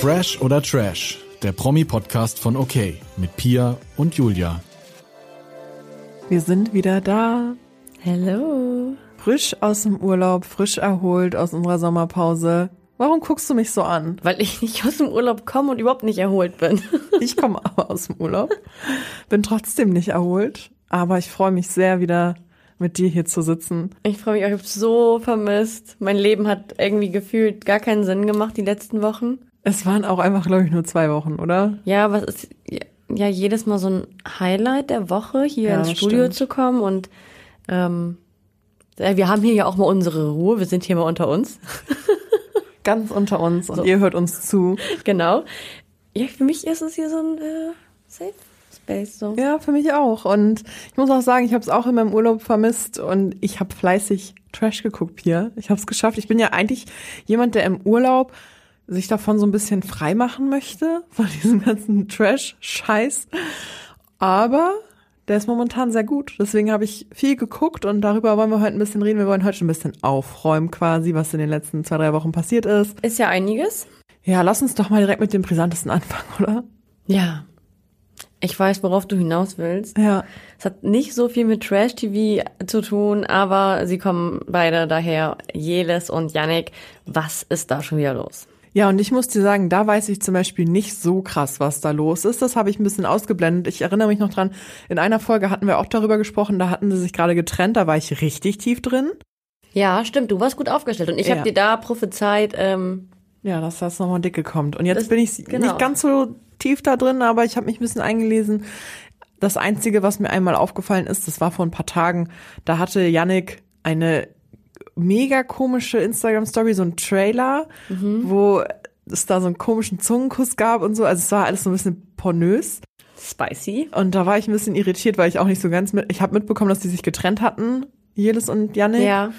Fresh oder Trash, der Promi-Podcast von OK mit Pia und Julia. Wir sind wieder da. Hello. Frisch aus dem Urlaub, frisch erholt aus unserer Sommerpause. Warum guckst du mich so an? Weil ich nicht aus dem Urlaub komme und überhaupt nicht erholt bin. Ich komme aber aus dem Urlaub, bin trotzdem nicht erholt, aber ich freue mich sehr wieder mit dir hier zu sitzen. Ich freue mich auch, ich habe so vermisst. Mein Leben hat irgendwie gefühlt gar keinen Sinn gemacht die letzten Wochen. Es waren auch einfach, glaube ich, nur zwei Wochen, oder? Ja, was ist ja jedes Mal so ein Highlight der Woche, hier Ja, ins Studio stimmt. zu kommen und ähm, wir haben hier ja auch mal unsere Ruhe. Wir sind hier mal unter uns. Ganz unter uns und So. ihr hört uns zu. genau. Ja, für mich ist es hier so ein äh, Safe Space. So. Ja, für mich auch. Und ich muss auch sagen, ich habe es auch in meinem Urlaub vermisst und ich habe fleißig Trash geguckt hier. Ich habe es geschafft. Ich bin ja eigentlich jemand, der im Urlaub sich davon so ein bisschen frei machen möchte, von diesem ganzen Trash-Scheiß. Aber der ist momentan sehr gut. Deswegen habe ich viel geguckt und darüber wollen wir heute ein bisschen reden. Wir wollen heute schon ein bisschen aufräumen quasi, was in den letzten zwei, drei Wochen passiert ist. Ist ja einiges. Ja, lass uns doch mal direkt mit dem Brisantesten anfangen, oder? Ja. Ich weiß, worauf du hinaus willst. Ja. Es hat nicht so viel mit Trash-TV zu tun, aber sie kommen beide daher. Jeles und Yannick. Was ist da schon wieder los? Ja, und ich muss dir sagen, da weiß ich zum Beispiel nicht so krass, was da los ist. Das habe ich ein bisschen ausgeblendet. Ich erinnere mich noch dran, in einer Folge hatten wir auch darüber gesprochen, da hatten sie sich gerade getrennt, da war ich richtig tief drin. Ja, stimmt. Du warst gut aufgestellt und ich Ja. habe dir da prophezeit. Ähm, Ja, dass das nochmal dicke kommt. Und jetzt Das- bin ich genau. nicht ganz so tief da drin, aber ich habe mich ein bisschen eingelesen. Das Einzige, was mir einmal aufgefallen ist, das war vor ein paar Tagen, da hatte Yannick eine mega komische Instagram-Story, so ein Trailer, wo es da so einen komischen Zungenkuss gab und so. Also es war alles so ein bisschen pornös. spicy. Und da war ich ein bisschen irritiert, weil ich auch nicht so ganz mit. Ich habe mitbekommen, dass die sich getrennt hatten, Jelis und Yannick. Ja.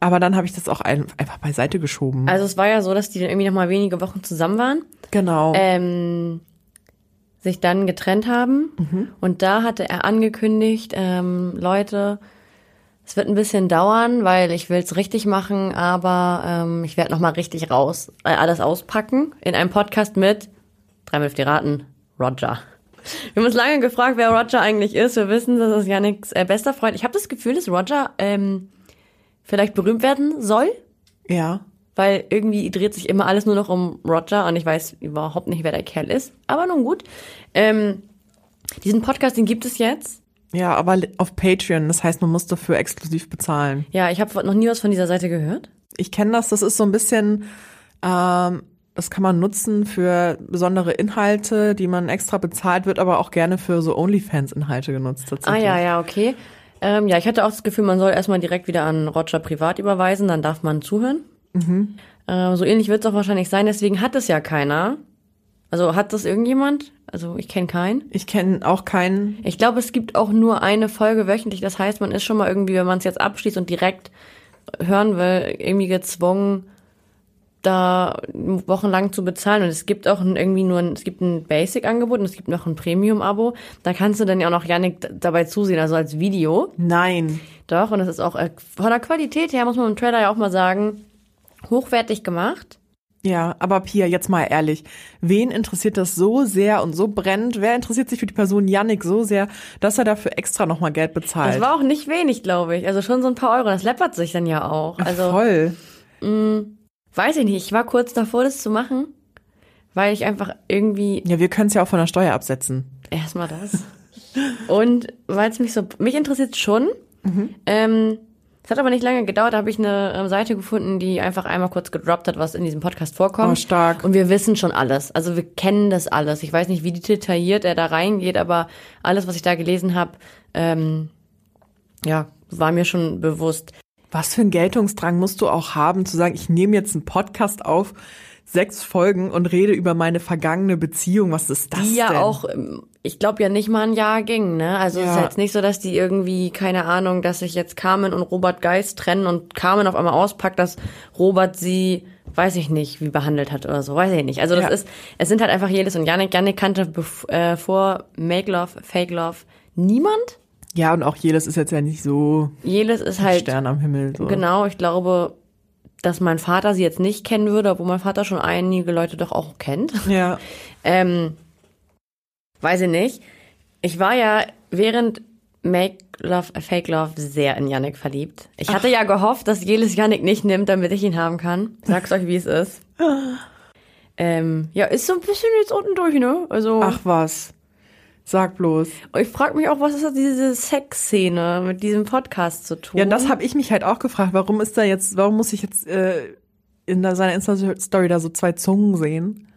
Aber dann habe ich das auch ein, einfach beiseite geschoben. Also es war ja so, dass die dann irgendwie noch mal wenige Wochen zusammen waren. genau. ähm, sich dann getrennt haben. Und da hatte er angekündigt, ähm, Leute, es wird ein bisschen dauern, weil ich will es richtig machen, aber ähm, ich werde noch mal richtig raus, äh, alles auspacken in einem Podcast mit, dreimal auf die Raten, Roger. Wir haben uns lange gefragt, wer Roger eigentlich ist. Wir wissen, das ist Yannicks äh, bester Freund. Ich habe das Gefühl, dass Roger ähm, vielleicht berühmt werden soll ja. weil irgendwie dreht sich immer alles nur noch um Roger und ich weiß überhaupt nicht, wer der Kerl ist. Aber nun gut. Ähm, diesen Podcast, den gibt es jetzt. Ja, aber auf Patreon. Das heißt, man muss dafür exklusiv bezahlen. Ja, ich habe noch nie was von dieser Seite gehört. Ich kenne das. Das ist so ein bisschen, ähm, das kann man nutzen für besondere Inhalte, die man extra bezahlt, wird aber auch gerne für so OnlyFans-Inhalte genutzt Ah tatsächlich. ja, ja, okay. Ähm, ja, ich hatte auch das Gefühl, man soll erstmal direkt wieder an Roger privat überweisen, dann darf man zuhören. Ähm, so ähnlich wird es auch wahrscheinlich sein, deswegen hat es ja keiner. Also hat das irgendjemand? Also ich kenne keinen. Ich kenne auch keinen. Ich glaube, es gibt auch nur eine Folge wöchentlich. Das heißt, man ist schon mal irgendwie, wenn man es jetzt abschließt und direkt hören will, irgendwie gezwungen, da wochenlang zu bezahlen. Und es gibt auch irgendwie nur ein, es gibt ein Basic-Angebot und es gibt noch ein Premium-Abo. Da kannst du dann ja auch noch Janik dabei zusehen, also als Video. Nein. Doch, und es ist auch äh, von der Qualität her, muss man im Trailer ja auch mal sagen, hochwertig gemacht. Ja, aber Pia, jetzt mal ehrlich, wen interessiert das so sehr und so brennend? Wer interessiert sich für die Person Yannick so sehr, dass er dafür extra nochmal Geld bezahlt? Das war auch nicht wenig, glaube ich. Also schon so ein paar Euro. Das läppert sich dann ja auch. Also Voll. Weiß ich nicht, ich war kurz davor, das zu machen, weil ich einfach irgendwie Ja, wir können es ja auch von der Steuer absetzen. erstmal das. Und weil es mich so, mich interessiert schon. Ähm, es hat aber nicht lange gedauert, da habe ich eine ähm, Seite gefunden, die einfach einmal kurz gedroppt hat, was in diesem Podcast vorkommt. Oh, stark. Und wir wissen schon alles. Also wir kennen das alles. Ich weiß nicht, wie detailliert er da reingeht, aber alles, was ich da gelesen habe, ähm, ja, war mir schon bewusst. Was für einen Geltungsdrang musst du auch haben, zu sagen, ich nehme jetzt einen Podcast auf, sechs Folgen und rede über meine vergangene Beziehung. Was ist das die ja denn? auch, ähm, ich glaube ja nicht mal ein Jahr ging, ne? Also es ist Ja. jetzt nicht so, dass die irgendwie, keine Ahnung, dass sich jetzt Carmen und Robert Geist trennen und Carmen auf einmal auspackt, dass Robert sie, weiß ich nicht, wie behandelt hat oder so, weiß ich nicht. Also das Ja. ist, es sind halt einfach Jelis und Janik. Janik kannte äh, vor Make Love, Fake Love niemand. Ja, und auch jedes ist jetzt ja nicht so Jelis ist halt, Stern am Himmel. So. genau, ich glaube, dass mein Vater sie jetzt nicht kennen würde, obwohl mein Vater schon einige Leute doch auch kennt. Ja. Ähm, weiß ich nicht. Ich war ja während Make Love, äh, Fake Love sehr in Yannick verliebt. Ich hatte ja gehofft, dass Jelis Yannick nicht nimmt, damit ich ihn haben kann. Sag's euch, wie es ist. Ähm, ja, ist so ein bisschen jetzt unten durch, ne? Also, Ach was. Sag bloß. ich frage mich auch, was ist das, diese Sexszene mit diesem Podcast zu tun? Ja, das habe ich mich halt auch gefragt. Warum ist da jetzt, warum muss ich jetzt äh, in da, seiner Insta-Story da so zwei Zungen sehen?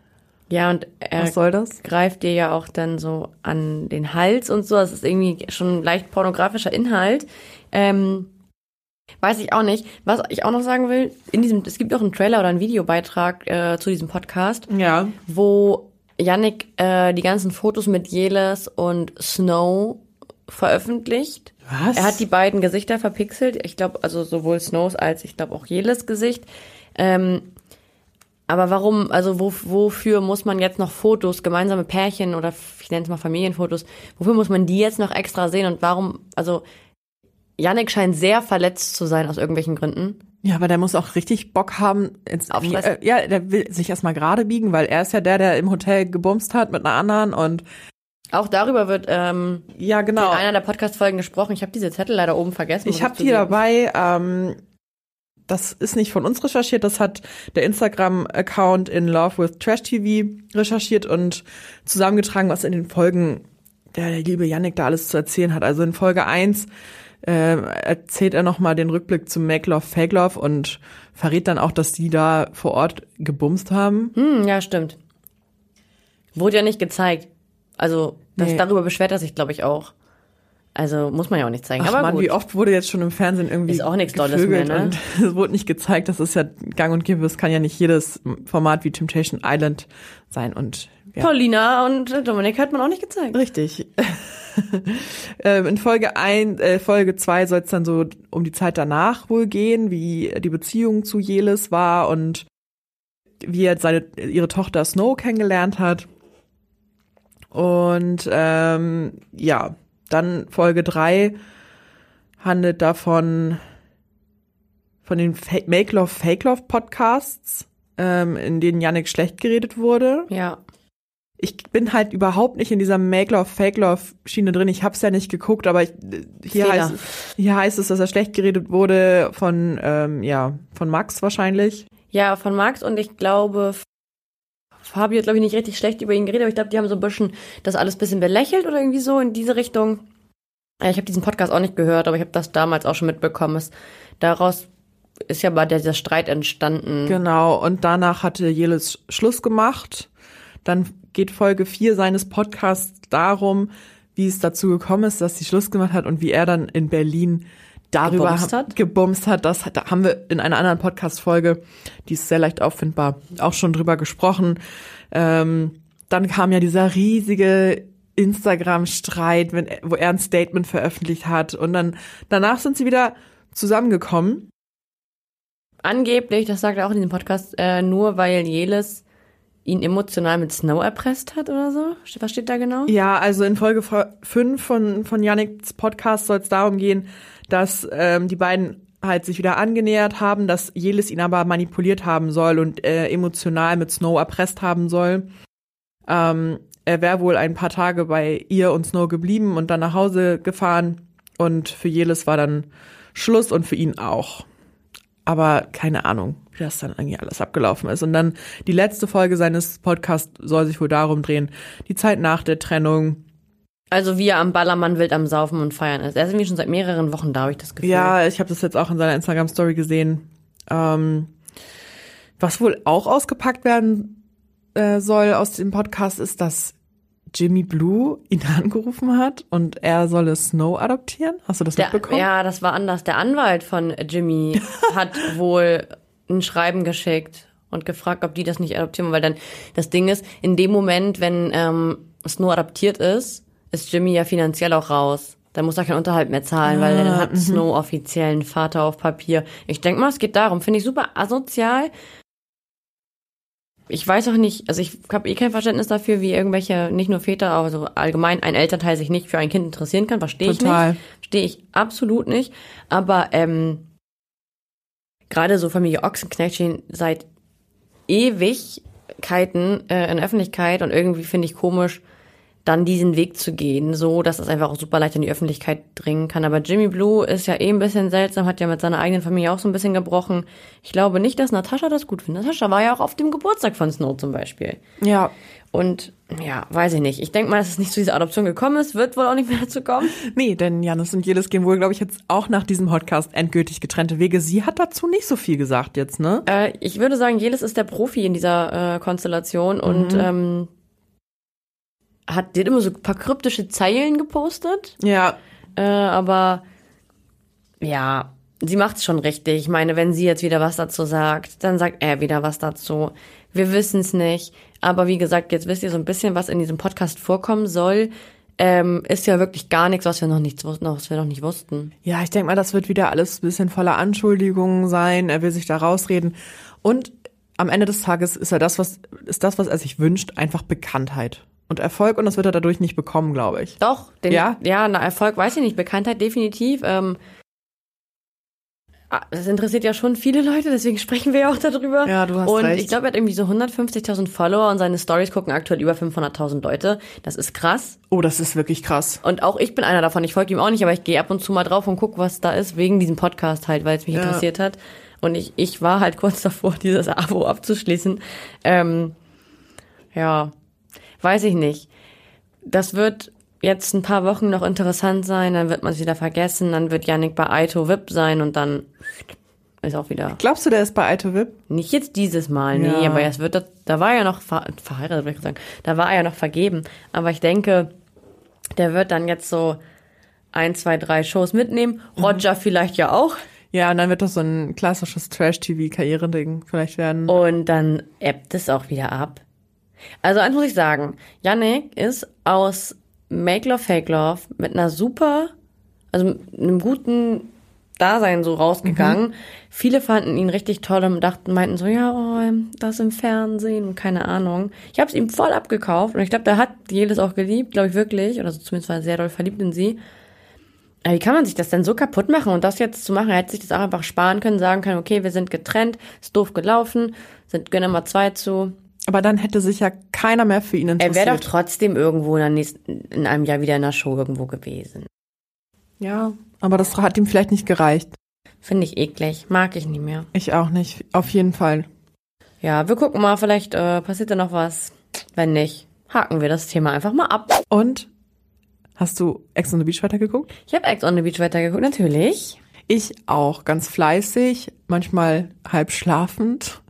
Ja, und er Was soll das? greift dir ja auch dann so an den Hals und so. Das ist irgendwie schon leicht pornografischer Inhalt. Ähm, weiß ich auch nicht. Was ich auch noch sagen will, in diesem, es gibt auch einen Trailer oder einen Videobeitrag äh, zu diesem Podcast, Ja. wo Yannick äh, die ganzen Fotos mit Jeles und Snow veröffentlicht. Was? Er hat die beiden Gesichter verpixelt. Ich glaube, also sowohl Snows als ich glaube auch Jeles Gesicht. Ähm, aber warum, also wo, wofür muss man jetzt noch Fotos, gemeinsame Pärchen oder ich nenne es mal Familienfotos, wofür muss man die jetzt noch extra sehen und warum, also Yannick scheint sehr verletzt zu sein aus irgendwelchen Gründen. Ja, aber der muss auch richtig Bock haben. Ins, äh, ja, der will sich erstmal gerade biegen, weil er ist ja der, der im Hotel gebumst hat mit einer anderen und Auch darüber wird ähm, ja, genau. in einer der Podcast-Folgen gesprochen. Ich habe diese Zettel leider oben vergessen. Ich habe die dabei. Ähm, das ist nicht von uns recherchiert, das hat der Instagram-Account in Love with Trash TV recherchiert und zusammengetragen, was in den Folgen der liebe Yannick da alles zu erzählen hat. Also in Folge 1 äh, erzählt er nochmal den Rückblick zum Make Love, Fake Love und verrät dann auch, dass die da vor Ort gebumst haben. Hm, ja, stimmt. Wurde ja nicht gezeigt. Also, das, Nee. darüber beschwert er sich, glaube ich, auch. Also, muss man ja auch nicht zeigen. Ach Aber Mann, gut. wie oft wurde jetzt schon im Fernsehen irgendwie Ist auch nichts Dolles mehr, ne? und es wurde nicht gezeigt, das ist ja gang und gäbe, es kann ja nicht jedes Format wie Temptation Island sein und ja. Paulina und Dominik hat man auch nicht gezeigt. Richtig. Ähm, In Folge ein, äh, Folge zwei soll es dann so um die Zeit danach wohl gehen, wie die Beziehung zu Jelis war und wie er seine ihre Tochter Snow kennengelernt hat. Und ähm, ja, dann Folge drei handelt davon von den Make Love Fake Love Podcasts, ähm, in denen Yannick schlecht geredet wurde Ja. Ich bin halt überhaupt nicht in dieser Make Love, Fake Love Schiene drin. Ich hab's ja nicht geguckt, aber ich, hier, Fehler. heißt, hier heißt es, dass er schlecht geredet wurde von, ähm, ja, von Max wahrscheinlich. Ja, von Max und ich glaube, Fabi hat, glaube ich, nicht richtig schlecht über ihn geredet, aber ich glaube, die haben so ein bisschen das alles ein bisschen belächelt oder irgendwie so in diese Richtung. Ich habe diesen Podcast auch nicht gehört, aber ich habe das damals auch schon mitbekommen. Es, daraus ist ja mal der, dieser Streit entstanden. Genau. Und danach hatte Jelis Schluss gemacht. Dann geht Folge 4 seines Podcasts darum, wie es dazu gekommen ist, dass sie Schluss gemacht hat und wie er dann in Berlin darüber Gebumst hat? gebumst hat. Das da haben wir in einer anderen Podcast-Folge, die ist sehr leicht auffindbar, auch schon drüber gesprochen. Ähm, dann kam ja dieser riesige Instagram-Streit, wenn, wo er ein Statement veröffentlicht hat. Und dann danach sind sie wieder zusammengekommen. Angeblich, das sagt er auch in diesem Podcast, äh, nur weil Jelis ihn emotional mit Snow erpresst hat oder so. Was steht da genau? Ja, also in Folge 5 von, von Yannicks Podcast soll es darum gehen, dass ähm, die beiden halt sich wieder angenähert haben, dass Jelis ihn aber manipuliert haben soll und äh, emotional mit Snow erpresst haben soll. Ähm, er wäre wohl ein paar Tage bei ihr und Snow geblieben und dann nach Hause gefahren und für Jelis war dann Schluss und für ihn auch. Aber keine Ahnung, wie das dann irgendwie alles abgelaufen ist. Und dann die letzte Folge seines Podcasts soll sich wohl darum drehen, die Zeit nach der Trennung. Also wie er am Ballermann wild am Saufen und Feiern ist. Er ist irgendwie schon seit mehreren Wochen da, habe ich das Gefühl. Ja, ich habe das jetzt auch in seiner Instagram-Story gesehen. Ähm, was wohl auch ausgepackt werden äh, soll aus dem Podcast ist, dass Jimmy Blue ihn angerufen hat und er solle Snow adoptieren. Hast du das Der, mitbekommen? ja, das war anders. Der Anwalt von Jimmy hat wohl ein Schreiben geschickt und gefragt, ob die das nicht adoptieren, weil dann das Ding ist, in dem Moment, wenn ähm, Snow adoptiert ist, ist Jimmy ja finanziell auch raus. Dann muss er keinen Unterhalt mehr zahlen, weil dann hat Snow offiziellen Vater auf Papier. Ich denk mal, es geht darum. Finde ich super asozial. Ich weiß auch nicht, also ich habe eh kein Verständnis dafür, wie irgendwelche, nicht nur Väter, aber so allgemein ein Elternteil sich nicht für ein Kind interessieren kann. Verstehe ich nicht. Verstehe ich absolut nicht. Aber ähm, gerade so Familie Ochsenknecht stehen seit Ewigkeiten äh, in der Öffentlichkeit und irgendwie finde ich komisch, dann diesen Weg zu gehen, so dass es einfach auch super leicht in die Öffentlichkeit dringen kann. Aber Jimmy Blue ist ja eh ein bisschen seltsam, hat ja mit seiner eigenen Familie auch so ein bisschen gebrochen. Ich glaube nicht, dass Natascha das gut findet. Natascha war ja auch auf dem Geburtstag von Snow zum Beispiel. Ja. Und ja, weiß ich nicht. Ich denke mal, dass es nicht zu dieser Adoption gekommen ist, wird wohl auch nicht mehr dazu kommen. Nee, denn Janis und Jelis gehen wohl, glaube ich, jetzt auch nach diesem Podcast endgültig getrennte Wege. Sie hat dazu nicht so viel gesagt jetzt, ne? Äh, ich würde sagen, Jelis ist der Profi in dieser äh, Konstellation und ähm, hat, die hat immer so ein paar kryptische Zeilen gepostet. Ja. Äh, aber ja, sie macht's schon richtig. Ich meine, wenn sie jetzt wieder was dazu sagt, dann sagt er wieder was dazu. Wir wissen's nicht. Aber wie gesagt, jetzt wisst ihr so ein bisschen, was in diesem Podcast vorkommen soll. Ähm, ist ja wirklich gar nichts, was wir noch nicht, was wir noch nicht wussten. Ja, ich denke mal, das wird wieder alles ein bisschen voller Anschuldigungen sein. Er will sich da rausreden. Und am Ende des Tages ist er das, was, ist das, was er sich wünscht, einfach Bekanntheit und Erfolg. Und das wird er dadurch nicht bekommen, glaube ich. Doch, den, Ja? ja, na, Erfolg weiß ich nicht, Bekanntheit definitiv. Ähm, ah, das interessiert ja schon viele Leute, deswegen sprechen wir ja auch darüber. Ja, du hast und recht. ich glaube, er hat irgendwie so 150.000 Follower und seine Stories gucken aktuell über 500.000 Leute. Das ist krass. Oh, das ist wirklich krass. Und auch ich bin einer davon. Ich folge ihm auch nicht, aber ich gehe ab und zu mal drauf und gucke, was da ist, wegen diesem Podcast halt, weil es mich Ja. interessiert hat. Und ich, ich war halt kurz davor, dieses Abo abzuschließen. Ähm, ja, weiß ich nicht. Das wird jetzt ein paar Wochen noch interessant sein, dann wird man es wieder vergessen, dann wird Yannick bei Aito VIP sein und dann ist auch wieder. Glaubst du, der ist bei Aito VIP? Nicht jetzt dieses Mal, nee, Ja. aber es wird, da, da war er ja noch ver, verheiratet, würde ich sagen. Da war er ja noch vergeben. Aber ich denke, der wird dann jetzt so ein, zwei, drei Shows mitnehmen. Mhm. Roger vielleicht ja auch. Ja, und dann wird das so ein klassisches Trash-TV-Karriereding vielleicht werden. Und dann ebbt es auch wieder ab. Also eins muss ich sagen, Yannick ist aus Make Love, Fake Love mit einer super, also einem guten Dasein so rausgegangen. Viele fanden ihn richtig toll und dachten, meinten so, ja, oh, das im Fernsehen und keine Ahnung. Ich habe es ihm voll abgekauft und ich glaube, der hat jedes auch geliebt, glaube ich wirklich, oder so zumindest war er sehr doll verliebt in sie. Aber wie kann man sich das denn so kaputt machen und das jetzt zu machen? Er hätte sich das auch einfach sparen können, sagen können, okay, wir sind getrennt, ist doof gelaufen, sind gönnen mal zwei zu. Aber dann hätte sich ja keiner mehr für ihn Er interessiert. wäre doch trotzdem irgendwo in, nächsten, in einem Jahr wieder in der Show irgendwo gewesen. ja, aber das hat ihm vielleicht nicht gereicht. Finde ich eklig, mag ich nicht mehr. Ich auch nicht. Auf jeden Fall. Ja, wir gucken mal, vielleicht äh, passiert da noch was. Wenn nicht, haken wir das Thema einfach mal ab. Und hast du Ex on the Beach weitergeguckt? Ich habe Ex on the Beach weitergeguckt, natürlich. Ich auch, ganz fleißig, manchmal halb schlafend.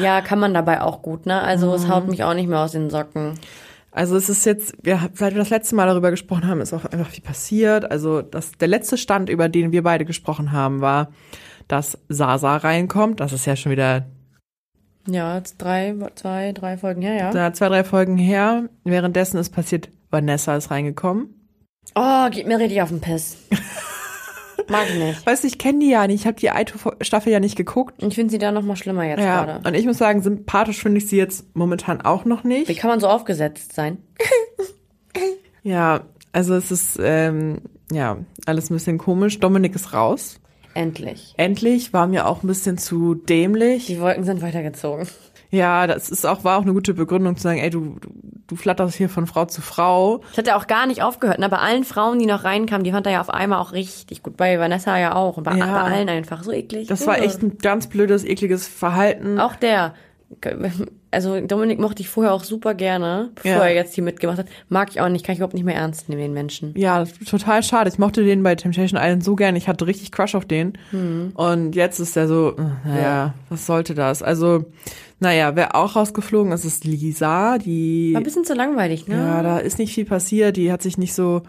Ja, kann man dabei auch gut, ne? Also Mhm. es haut mich auch nicht mehr aus den Socken. Also es ist jetzt, wir, seit wir das letzte Mal darüber gesprochen haben, ist auch einfach viel passiert. Also das, der letzte Stand, über den wir beide gesprochen haben, war, dass Sasa reinkommt. Das ist ja schon wieder Ja, jetzt drei, zwei, drei Folgen her, ja. da zwei, drei Folgen her. Währenddessen ist passiert, Vanessa ist reingekommen. Oh, geht mir richtig auf den Piss. Mag ich nicht. Weißt du, ich kenne die ja nicht. Ich habe die Aito-Staffel ja nicht geguckt. Ich finde sie da noch mal schlimmer jetzt Ja, gerade. und ich muss sagen, sympathisch finde ich sie jetzt momentan auch noch Wie nicht. kann man so aufgesetzt sein? Ja, also es ist, ähm, ja, alles ein bisschen komisch. Dominik ist raus. Endlich. Endlich war mir auch ein bisschen zu dämlich. Die Wolken sind weitergezogen. Ja, das ist auch, war auch eine gute Begründung zu sagen, ey, du, du, du flatterst hier von Frau zu Frau. Das hat ja auch gar nicht aufgehört. Ne? Bei allen Frauen, die noch reinkamen, die fand er ja auf einmal auch richtig gut. Bei Vanessa ja auch. Und bei, Ja. bei allen einfach so eklig. Das war echt ein ganz blödes, ekliges Verhalten. Auch der. Also Dominik mochte ich vorher auch super gerne, bevor Ja. er jetzt hier mitgemacht hat. Mag ich auch nicht, kann ich überhaupt nicht mehr ernst nehmen, den Menschen. Ja, total schade. Ich mochte den bei Temptation Island so gern. Ich hatte richtig Crush auf den. Hm. Und jetzt ist er so, äh, naja, was sollte das? Also, naja, wer auch rausgeflogen ist, ist Lisa. Die, War ein bisschen zu langweilig, ne? ja, da ist nicht viel passiert. Die hat sich nicht so,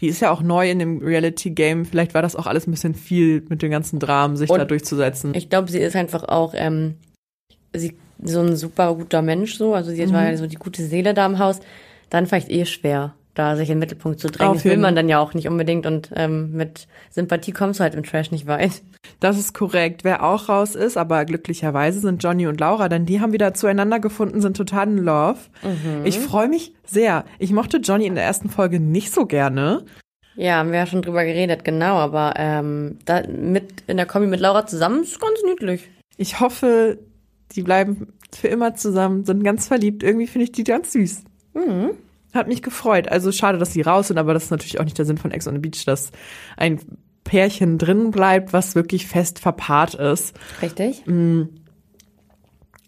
die ist ja auch neu in dem Reality-Game. Vielleicht war das auch alles ein bisschen viel mit den ganzen Dramen, sich Und da durchzusetzen. Ich glaube, sie ist einfach auch ähm, sie, so ein super guter Mensch so. Also sie war Mhm. ja so die gute Seele da im Haus. Dann vielleicht eh schwer, da sich in den Mittelpunkt zu drängen. Auf Das will man dann ja auch nicht unbedingt. Und ähm, mit Sympathie kommst du halt im Trash nicht weit. Das ist korrekt. Wer auch raus ist, aber glücklicherweise sind Johnny und Laura, denn die haben wieder zueinander gefunden, sind total in Love. Mhm. Ich freue mich sehr. Ich mochte Johnny in der ersten Folge nicht so gerne. Ja, haben wir ja schon drüber geredet, genau, aber ähm, da mit in der Kombi mit Laura zusammen ist ganz niedlich. Ich hoffe, die bleiben für immer zusammen, sind ganz verliebt. Irgendwie finde ich die ganz süß. Mhm. Hat mich gefreut. Also schade, dass sie raus sind, aber das ist natürlich auch nicht der Sinn von Ex on the Beach, dass ein Pärchen drin bleibt, was wirklich fest verpaart ist. Richtig?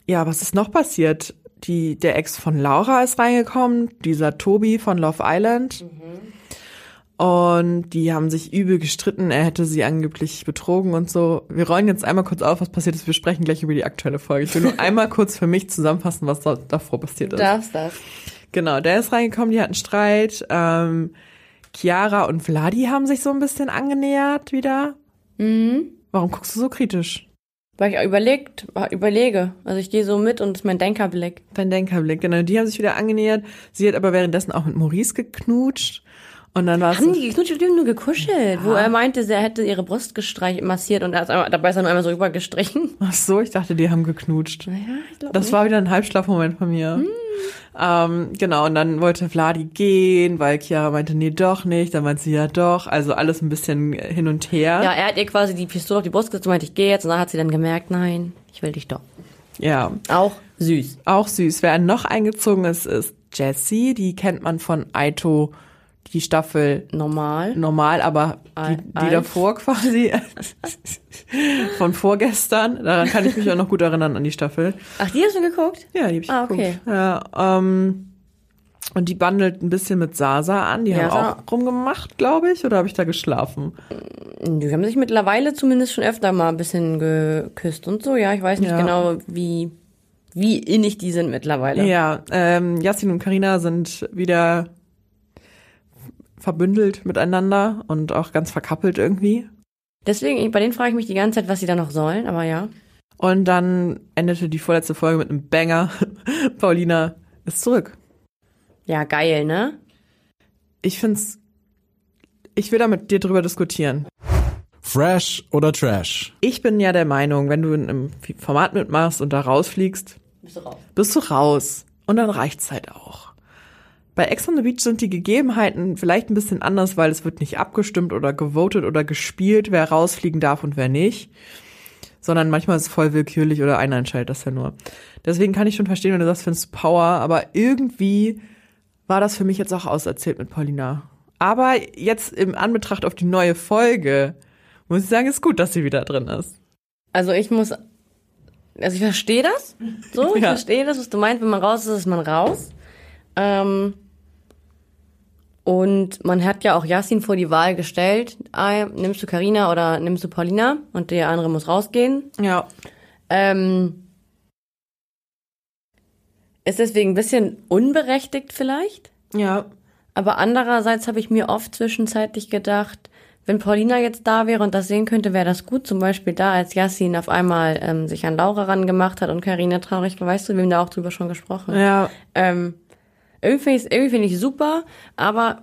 Ja, was ist noch passiert? Die, der Ex von Laura ist reingekommen, dieser Tobi von Love Island. Und die haben sich übel gestritten. Er hätte sie angeblich betrogen und so. Wir rollen jetzt einmal kurz auf, was passiert ist. Wir sprechen gleich über die aktuelle Folge. Ich will nur einmal kurz für mich zusammenfassen, was da, davor passiert Du ist. darfst das. Genau, der ist reingekommen, die hatten Streit. Ähm, Chiara und Vladi haben sich so ein bisschen angenähert wieder. Mhm. Warum guckst du so kritisch? Weil ich überlegt, überlege. Also ich gehe so mit und das ist mein Denkerblick. Dein Denkerblick, genau. Die haben sich wieder angenähert. Sie hat aber währenddessen auch mit Maurice geknutscht. Und dann war es. Haben die geknutscht, die haben nur gekuschelt, wo er meinte, er hätte ihre Brust gestreichelt, massiert und er ist einmal, dabei ist er nur einmal so rübergestrichen. Ach so, ich dachte, die haben geknutscht. Naja, ich glaube Das war wieder ein Halbschlafmoment von mir. Ähm, genau, und dann wollte Vladi gehen, weil Chiara meinte, nee, doch nicht. Dann meinte sie, ja, doch. Also alles ein bisschen hin und her. Ja, er hat ihr quasi die Pistole auf die Brust gesetzt und meinte, ich gehe jetzt. Und dann hat sie dann gemerkt, nein, ich will dich doch. ja. Auch süß. Auch süß. Wer noch eingezogen ist, ist Jessie. Die kennt man von Aito, die Staffel Normal. normal, aber die, die davor quasi von vorgestern. Daran kann ich mich auch noch gut erinnern an die Staffel. Ach, die hast du geguckt? Ja, die hab ich Ah, geguckt. okay. Ja, ähm, und die bandelt ein bisschen mit Sasa an. Die Ja, haben auch rumgemacht, glaube ich. Oder habe ich da geschlafen? Die haben sich mittlerweile zumindest schon öfter mal ein bisschen geküsst und so. Ja, ich weiß nicht Ja. genau, wie, wie innig die sind mittlerweile. Ja, ähm, Yassin und Karina sind wieder verbündelt miteinander und auch ganz verkappelt irgendwie. Deswegen, bei denen frage ich mich die ganze Zeit, was sie da noch sollen, aber ja. Und dann endete die vorletzte Folge mit einem Banger. Paulina ist zurück. Ja, geil, ne? Ich find's, ich will da mit dir drüber diskutieren. Fresh oder Trash? Ich bin ja der Meinung, wenn du in einem Format mitmachst und da rausfliegst, Bist du raus. bist du raus. Und dann reicht's halt auch. Bei Ex on the Beach sind die Gegebenheiten vielleicht ein bisschen anders, weil es wird nicht abgestimmt oder gewotet oder gespielt, wer rausfliegen darf und wer nicht. Sondern manchmal ist es voll willkürlich oder einer entscheidet das ja nur. Deswegen kann ich schon verstehen, wenn du sagst, findest du Power, aber irgendwie war das für mich jetzt auch auserzählt mit Paulina. Aber jetzt im Anbetracht auf die neue Folge, muss ich sagen, ist gut, dass sie wieder drin ist. Also ich muss, also ich verstehe das. So, ich Ja. verstehe das, was du meinst. Wenn man raus ist, ist man raus. Ähm, und man hat ja auch Yassin vor die Wahl gestellt. Nimmst du Karina oder nimmst du Paulina? Und der andere muss rausgehen. Ja. Ähm, ist deswegen ein bisschen unberechtigt vielleicht. Ja. Aber andererseits habe ich mir oft zwischenzeitlich gedacht, wenn Paulina jetzt da wäre und das sehen könnte, wäre das gut. Zum Beispiel da, als Yassin auf einmal ähm, sich an Laura rangemacht hat und Karina traurig war. Weißt du, wir haben da auch drüber schon gesprochen. Ja. Ähm, irgendwie finde ich irgendwie finde ich super, aber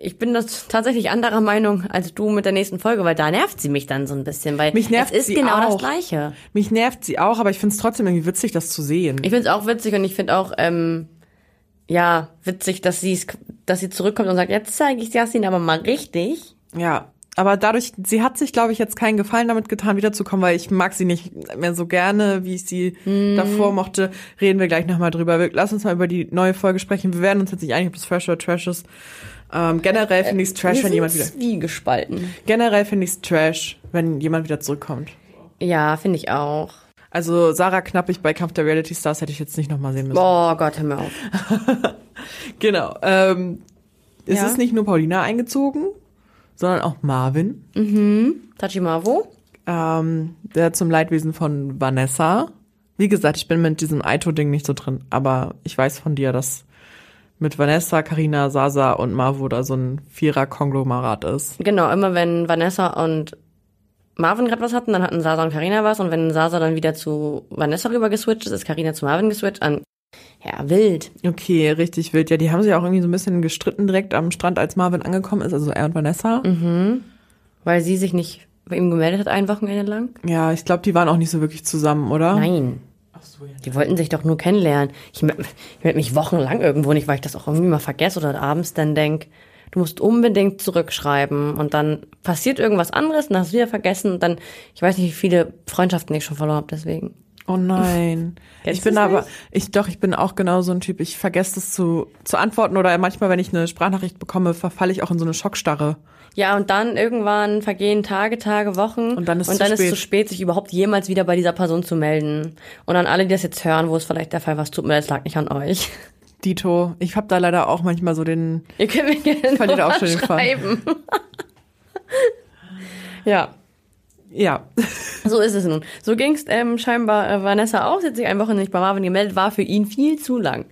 ich bin das tatsächlich anderer Meinung als du mit der nächsten Folge, weil da nervt sie mich dann so ein bisschen, weil Mich nervt es ist sie genau das auch. Gleiche. Mich nervt sie auch, aber ich find's trotzdem irgendwie witzig, das zu sehen. Ich finde es auch witzig und ich finde auch, ähm, ja, witzig, dass sie dass sie zurückkommt und sagt, jetzt zeige ich Yassin aber mal richtig. Ja, aber dadurch, sie hat sich, glaube ich, jetzt keinen Gefallen damit getan, wiederzukommen, weil ich mag sie nicht mehr so gerne, wie ich sie davor mochte. Reden wir gleich nochmal drüber. Wir- Lass uns mal über die neue Folge sprechen. Wir werden uns jetzt nicht einig, ob es Fresh oder Trash ist. Ähm, generell finde ich es Trash, Wir wenn jemand wieder. zwiegespalten. Generell finde ich es Trash, wenn jemand wieder zurückkommt. Ja, finde ich auch. Also Sarah Knappig bei Kampf der Reality Stars hätte ich jetzt nicht nochmal sehen müssen. Oh Gott, hör mir auf. Genau. Ähm, es Ja. ist nicht nur Paulina eingezogen, sondern auch Marvin. Tachimavo? ähm, der zum Leidwesen von Vanessa. Wie gesagt, ich bin mit diesem Aito-Ding nicht so drin, aber ich weiß von dir, dass mit Vanessa, Karina, Sasa und Marvo da so ein Vierer-Konglomerat ist. Genau, immer wenn Vanessa und Marvin gerade was hatten, dann hatten Sasa und Karina was und wenn Sasa dann wieder zu Vanessa rüber geswitcht ist, ist Karina zu Marvin geswitcht. An ja, wild. Okay, richtig wild. Ja, die haben sich auch irgendwie so ein bisschen gestritten direkt am Strand, als Marvin angekommen ist, also er und Vanessa. Weil sie sich nicht bei ihm gemeldet hat, ein Wochenende lang. Ja, ich glaube, die waren auch nicht so wirklich zusammen, oder? Nein. Die wollten sich doch nur kennenlernen. Ich melde meld mich wochenlang irgendwo nicht, weil ich das auch irgendwie mal vergesse oder abends dann denk, du musst unbedingt zurückschreiben und dann passiert irgendwas anderes, dann hast du wieder vergessen und dann, ich weiß nicht, wie viele Freundschaften ich schon verloren habe, deswegen. Oh nein. Kennst ich bin aber, nicht? ich doch, ich bin auch genau so ein Typ. Ich vergesse es zu, zu antworten oder manchmal, wenn ich eine Sprachnachricht bekomme, verfalle ich auch in so eine Schockstarre. Ja, und dann irgendwann vergehen Tage, Tage, Wochen. Und dann ist und zu dann ist spät. es zu spät, sich überhaupt jemals wieder bei dieser Person zu melden. Und an alle, die das jetzt hören, wo es vielleicht der Fall war, es tut mir leid, es lag nicht an euch. Dito. Ich habe da leider auch manchmal so den, Ihr könnt mir gerne Verliert auch schon den schreiben. ja, ja. so ist es nun. So ging's ähm, scheinbar äh, Vanessa auch. Sie hat sich ein Wochenende nicht bei Marvin gemeldet, war für ihn viel zu lang.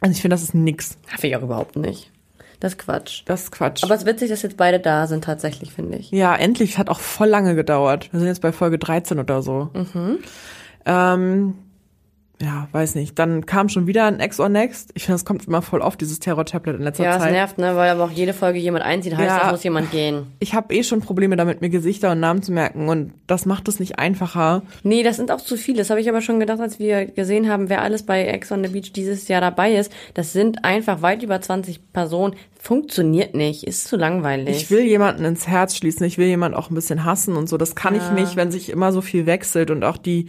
Also ich finde, das ist nix. Finde ich auch überhaupt nicht. Das ist Quatsch. Das ist Quatsch. Aber es ist witzig, dass jetzt beide da sind, tatsächlich, finde ich. ja, endlich. Hat auch voll lange gedauert. Wir sind jetzt bei Folge 13 oder so. Ähm, ja, weiß nicht. Dann kam schon wieder ein Ex or Next. Ich finde, das kommt immer voll oft, dieses Terror-Tablet in letzter Ja, es Zeit. nervt, ne, weil aber auch jede Folge jemand einzieht, heißt, Ja. da muss jemand gehen. Ich habe eh schon Probleme damit, mir Gesichter und Namen zu merken und das macht es nicht einfacher. Nee, das sind auch zu viele. Das habe ich aber schon gedacht, als wir gesehen haben, wer alles bei Ex on the Beach dieses Jahr dabei ist. Das sind einfach weit über 20 Personen. Funktioniert nicht, ist zu langweilig. Ich will jemanden ins Herz schließen, ich will jemanden auch ein bisschen hassen und so. Das kann ich nicht, wenn sich immer so viel wechselt und auch die.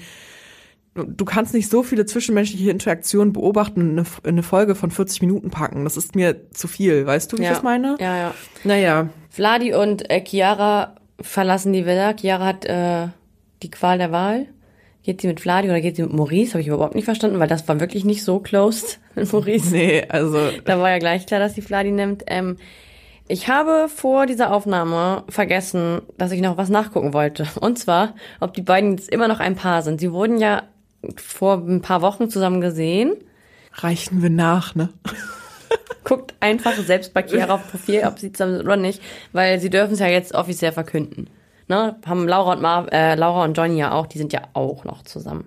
Du kannst nicht so viele zwischenmenschliche Interaktionen beobachten und eine, in eine Folge von 40 Minuten packen. Das ist mir zu viel. Weißt du, wie ja. ich das meine? Ja, ja. Naja, Vladi und äh, Chiara verlassen die Villa. Chiara hat äh, die Qual der Wahl. Geht sie mit Vladi oder geht sie mit Maurice? Habe ich überhaupt nicht verstanden, weil das war wirklich nicht so closed mit Maurice. nee, also Da war ja gleich klar, dass die Vladi nimmt. Ähm, ich habe vor dieser Aufnahme vergessen, dass ich noch was nachgucken wollte. Und zwar, ob die beiden jetzt immer noch ein Paar sind. Sie wurden ja vor ein paar Wochen zusammen gesehen. reichen wir nach, ne? Guckt einfach selbst bei Chiara auf Profil, ob sie zusammen sind oder nicht, weil sie dürfen es ja jetzt offiziell verkünden. Ne? Haben Laura und Mar äh, Laura und Johnny ja auch, die sind ja auch noch zusammen.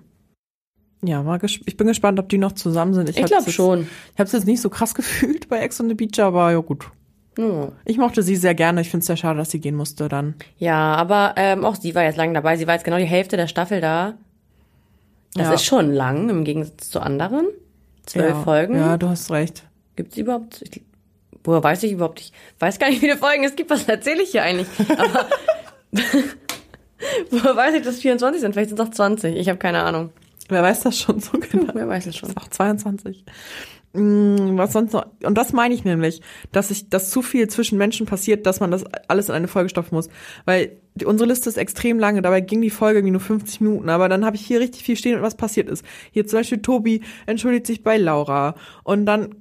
Ja, mal ich bin gespannt, ob die noch zusammen sind. Ich hab's glaube schon. Ich habe es jetzt nicht so krass gefühlt bei Ex on the Beach, aber ja gut. Ja. Ich mochte sie sehr gerne. Ich finde es sehr schade, dass sie gehen musste dann. Ja, aber ähm, auch sie war jetzt lange dabei. Sie war jetzt genau die Hälfte der Staffel da. Das Ja. ist schon lang im Gegensatz zu anderen. Zwölf ja, Folgen. Ja, du hast recht. Gibt's überhaupt? Ich, woher weiß ich überhaupt? Ich weiß gar nicht, wie viele Folgen es gibt. Was erzähle ich hier eigentlich? Aber woher weiß ich, dass es 24 sind? Vielleicht sind es auch 20. Ich habe keine Ahnung. Wer weiß das schon so genau? Wer weiß es schon. Ist auch 22. Mm, Was sonst noch? Und das meine ich nämlich, dass sich, dass zu viel zwischen Menschen passiert, dass man das alles in eine Folge stopfen muss. Weil die, unsere Liste ist extrem lange, dabei ging die Folge irgendwie nur 50 Minuten, aber dann habe ich hier richtig viel stehen, was passiert ist. Hier zum Beispiel Tobi entschuldigt sich bei Laura und dann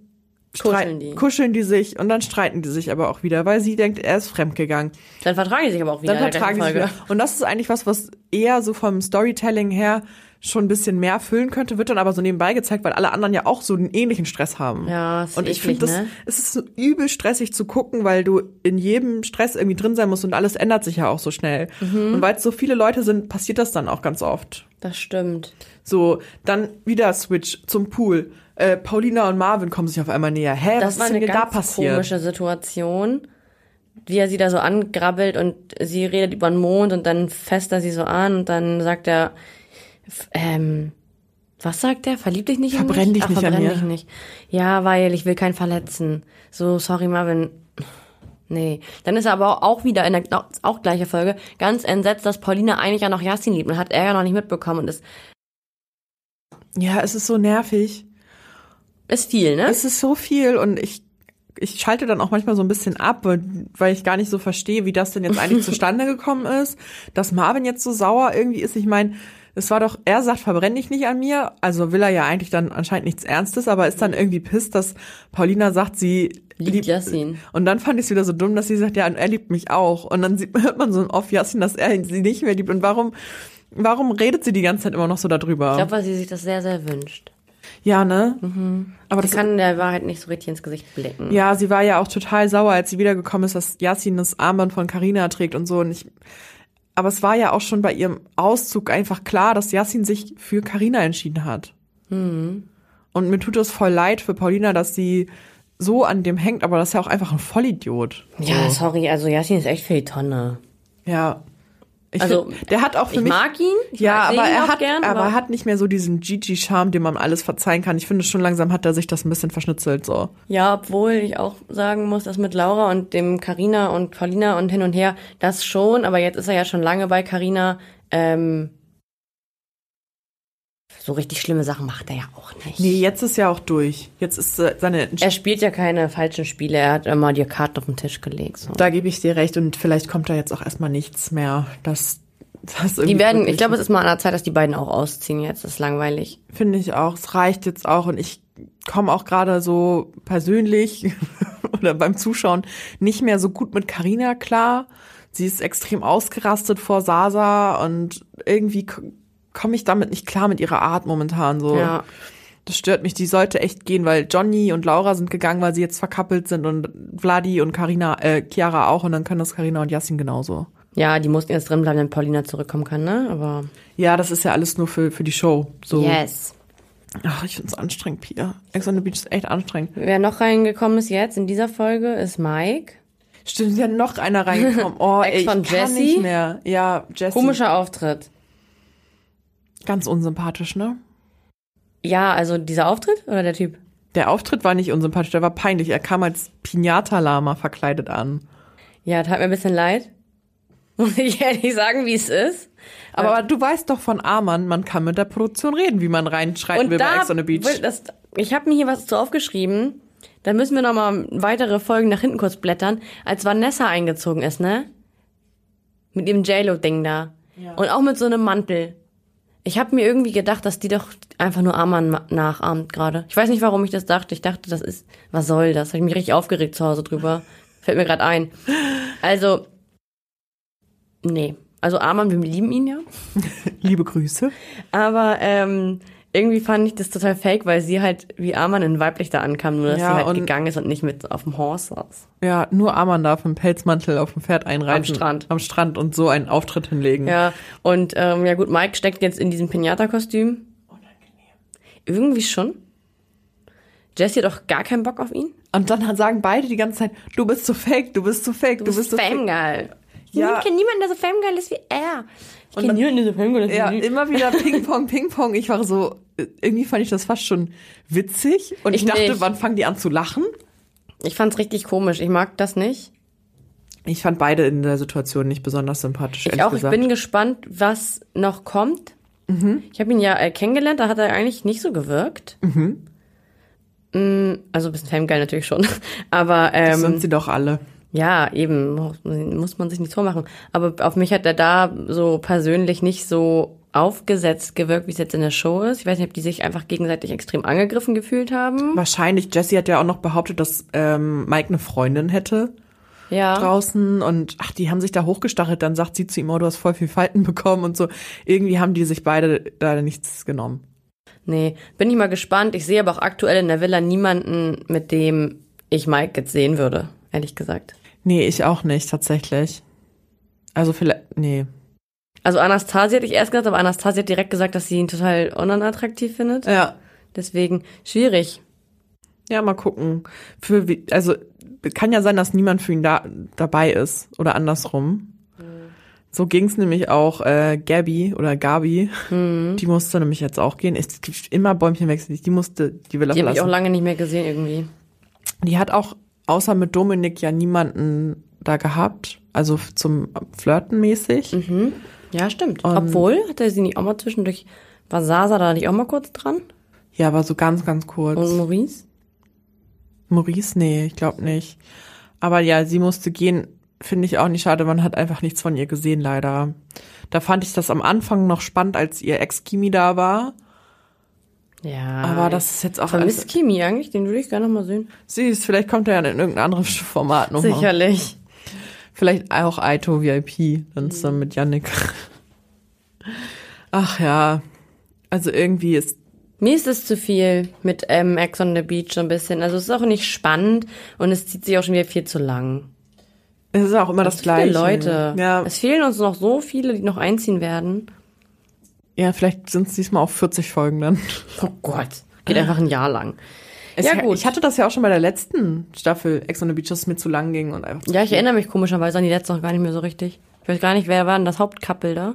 Kuscheln die. kuscheln die sich und dann streiten die sich aber auch wieder, weil sie denkt, er ist fremdgegangen. Dann vertragen die sich aber auch wieder. Dann vertragen die sich wieder. Und das ist eigentlich was, was eher so vom Storytelling her schon ein bisschen mehr füllen könnte, wird dann aber so nebenbei gezeigt, weil alle anderen ja auch so einen ähnlichen Stress haben. Ja, ist Und ich finde, das ne? es ist so übel stressig zu gucken, weil du in jedem Stress irgendwie drin sein musst und alles ändert sich ja auch so schnell. Mhm. Und weil es so viele Leute sind, passiert das dann auch ganz oft. Das stimmt. So, dann wieder Switch zum Pool. Äh, Paulina und Marvin kommen sich auf einmal näher. Hä, Das was war ist denn eine hier da ganz passiert? komische Situation, wie er sie da so angrabbelt und sie redet über den Mond und dann fässt er sie so an und dann sagt er, ähm, was sagt er? Verlieb dich nicht Verbrenn in mich? dich Ach, nicht an verbrenn dich nicht. Ja, weil ich will keinen verletzen. So, sorry Marvin. Nee. Dann ist er aber auch wieder in der auch gleiche Folge ganz entsetzt, dass Paulina eigentlich ja noch Yasin liebt und hat er ja noch nicht mitbekommen und es Ja, es ist so nervig. ist viel, ne? Es ist so viel und ich, ich schalte dann auch manchmal so ein bisschen ab, weil weil ich gar nicht so verstehe, wie das denn jetzt eigentlich zustande gekommen ist, dass Marvin jetzt so sauer irgendwie ist. Ich meine, es war doch, er sagt, verbrenn dich nicht an mir, also will er ja eigentlich dann anscheinend nichts Ernstes, aber ist dann irgendwie pisst, dass Paulina sagt, sie Liebt Yassin. Und dann fand ich es wieder so dumm, dass sie sagt, ja, und er liebt mich auch. Und dann sieht, hört man so auf Yassin, dass er sie nicht mehr liebt. Und warum, warum redet sie die ganze Zeit immer noch so darüber? Ich glaube, weil sie sich das sehr, sehr wünscht. ja, ne? Aber Sie das kann der Wahrheit nicht so richtig ins Gesicht blicken. Ja, sie war ja auch total sauer, als sie wiedergekommen ist, dass Yasin das Armband von Carina trägt und so. Und ich, aber es war ja auch schon bei ihrem Auszug einfach klar, dass Yasin sich für Carina entschieden hat. Mhm. Und mir tut es voll leid für Paulina, dass sie so an dem hängt, aber das ist ja auch einfach ein Vollidiot. Ja, sorry, also Yasin ist echt für die Tonne. Ja. Ich Also, find, der hat auch für ich mich. mag ihn. Ich ja, mag- aber er hat, gern, aber aber- er hat nicht mehr so diesen Gigi-Charme, dem man alles verzeihen kann. Ich finde schon langsam hat er sich das ein bisschen verschnitzelt so. Ja, obwohl ich auch sagen muss, dass mit Laura und dem Carina und Paulina und hin und her, das schon, aber jetzt ist er ja schon lange bei Carina. Ähm, so richtig schlimme Sachen macht er ja auch nicht. Nee, jetzt ist ja auch durch. Jetzt ist äh, seine. Er spielt ja keine falschen Spiele, er hat immer die Karten auf den Tisch gelegt. So. Da gebe ich dir recht und vielleicht kommt da jetzt auch erstmal nichts mehr. Das, das irgendwie Die werden, ich glaube, es ist mal an der Zeit, dass die beiden auch ausziehen jetzt. Das ist langweilig. Finde ich auch. Es reicht jetzt auch und ich komme auch gerade so persönlich oder beim Zuschauen nicht mehr so gut mit Karina klar. Sie ist extrem ausgerastet vor Sasa und irgendwie komme ich damit nicht klar mit ihrer Art momentan so. Ja. Das stört mich. Die sollte echt gehen, weil Johnny und Laura sind gegangen, weil sie jetzt verkappelt sind und Vladi und Karina, äh, Chiara auch und dann können das Karina und Yassin genauso. Ja, die mussten jetzt drin bleiben, wenn Paulina zurückkommen kann, ne? Aber. Ja, das ist ja alles nur für, für die Show. So. Yes. Ach, ich find's anstrengend, Pia. Ex on the Beach ist echt anstrengend. Wer noch reingekommen ist jetzt in dieser Folge, ist Mike. Stimmt, ist ja noch einer reingekommen. Oh, Ex ey, ich von kann Jessie? nicht mehr. Ja, Jessie. Komischer Auftritt. Ganz unsympathisch, ne? Ja, also dieser Auftritt oder der Typ? Der Auftritt war nicht unsympathisch, der war peinlich. Er kam als Pinata-Lama verkleidet an. Ja, tat mir ein bisschen leid. Muss ich ehrlich sagen, wie es ist. Aber du weißt doch von Arman, man kann mit der Produktion reden, wie man reinschreiten will bei Ex on the Beach. das, ich habe mir hier was zu aufgeschrieben. Da müssen wir noch mal weitere Folgen nach hinten kurz blättern. Als Vanessa eingezogen ist, ne? Mit ihrem JLo-Ding da. Und auch mit so einem Mantel. Ich habe mir irgendwie gedacht, dass die doch einfach nur Arman ma- nachahmt gerade. Ich weiß nicht, warum ich das dachte. Ich dachte, das ist, was soll das? Habe ich mich richtig aufgeregt zu Hause drüber. Fällt mir gerade ein. Also, nee. Also Arman, wir lieben ihn ja. Liebe Grüße. Aber ähm, irgendwie fand ich das total fake, weil sie halt wie Arman in weiblich da ankam, nur dass Ja, sie halt gegangen ist und nicht mit auf dem Horse saß. Ja, nur Arman darf im Pelzmantel auf dem Pferd einreiten. Am Strand. Am Strand und so einen Auftritt hinlegen. Ja, und ähm, ja gut, Mike steckt jetzt in diesem Pinata-Kostüm. Irgendwie schon. Jessie hat auch gar keinen Bock auf ihn. Und dann sagen beide die ganze Zeit, du bist so fake, du bist so fake, du, Du bist bist so fake. Ja. Ich kenne niemanden, der so Famegeil ist wie er. Ich kenne niemanden, der so Famegeil ist Ja, wie er. immer wieder Ping-Pong, Ping-Pong. Ich war so, irgendwie fand ich das fast schon witzig. Und ich, Ich dachte, nicht. wann fangen die an zu lachen? Ich fand's richtig komisch. Ich mag das nicht. Ich fand beide in der Situation nicht besonders sympathisch, Ich auch, ich gesagt. bin gespannt, was noch kommt. Mhm. Ich habe ihn ja äh, kennengelernt, da hat er eigentlich nicht so gewirkt. Mhm. Mm, Also ein bisschen Famegeil natürlich schon. Aber das ähm, sind sie doch alle. Ja, eben, muss- man sich nichts vormachen. Aber auf mich hat er da so persönlich nicht so aufgesetzt gewirkt, wie es jetzt in der Show ist. Ich weiß nicht, ob die sich einfach gegenseitig extrem angegriffen gefühlt haben. Wahrscheinlich, Jessie hat ja auch noch behauptet, dass ähm, Mike eine Freundin hätte Ja. draußen und ach, die haben sich da hochgestachelt. Dann sagt sie zu ihm, oh, du hast voll viel Falten bekommen und so. Irgendwie haben die sich beide da nichts genommen. Nee, bin ich mal gespannt. Ich sehe aber auch aktuell in der Villa niemanden, mit dem ich Mike jetzt sehen würde, ehrlich gesagt. Nee, ich auch nicht, tatsächlich. Also vielleicht, nee. Also Anastasia hätte ich erst gesagt, aber Anastasia hat direkt gesagt, dass sie ihn total unattraktiv findet. Ja, Deswegen schwierig. Ja, mal gucken. Für wie, also kann ja sein, dass niemand für ihn da dabei ist oder andersrum. So ging's nämlich auch äh, Gabby oder Gabi. Die musste nämlich jetzt auch gehen. Es gibt immer Bäumchenwechsel. Die musste die Villa Die habe ich auch lange nicht mehr gesehen irgendwie. Die hat auch außer mit Dominik ja niemanden da gehabt. Also zum Flirten mäßig. Ja, stimmt. Obwohl, hat er sie nicht auch mal zwischendurch, war Sasa da nicht auch mal kurz dran? Ja, aber so ganz, ganz kurz. Und Maurice? Maurice, nee, ich glaube nicht. Aber ja, sie musste gehen, finde ich auch nicht schade. Man hat einfach nichts von ihr gesehen, leider. Da fand ich das am Anfang noch spannend, als ihr Ex-Kimi da war. Ja. Aber das ist jetzt auch Vermisst alles. Kimi eigentlich? Den würde ich gerne noch mal sehen. Süß, vielleicht kommt er ja in irgendein anderes Format nochmal. Sicherlich. Vielleicht auch Aito VIP, dann dann mit Yannick. Ach ja. Also irgendwie ist Mir ist es zu viel mit ähm, Ex on the Beach so ein bisschen. Also es ist auch nicht spannend und es zieht sich auch schon wieder viel zu lang. es ist auch immer das, Zu Gleiche. viele Leute. Ja, Es fehlen uns noch so viele, die noch einziehen werden. Ja, vielleicht sind es diesmal auch 40 Folgen dann. Oh Gott. Geht einfach ein Jahr lang. Es, Ja, gut. Ich hatte das ja auch schon bei der letzten Staffel Ex on the Beach, dass es mir zu lang ging und einfach. Ja, ich erinnere mich komischerweise an die letzte noch gar nicht mehr so richtig. Ich weiß gar nicht, wer war denn das Hauptkappel da?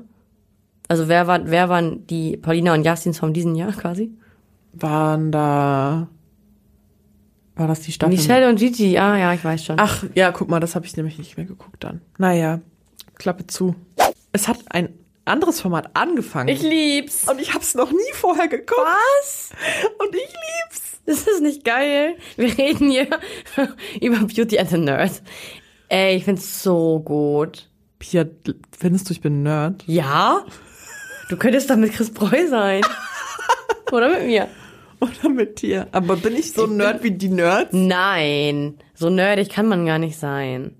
Also wer war, wer waren die Paulina und Jastins von diesem Jahr quasi? Waren da. War das die Staffel? Michelle und Gigi, ah ja, ich weiß schon. Ach, ja, guck mal, das habe ich nämlich nicht mehr geguckt dann. Naja, Klappe zu. Es hat ein anderes Format angefangen. ich lieb's. und ich habe es noch nie vorher geguckt. Was? Und ich lieb's. Das ist nicht geil. Wir reden hier über Beauty and the Nerd. Ey, ich find's so gut. Pia, findest du, ich bin Nerd? Ja? Du könntest doch mit Chris Breu sein. Oder mit mir. Oder mit dir? Aber bin ich so ein Nerd wie die Nerds? Nein. So nerdig kann man gar nicht sein.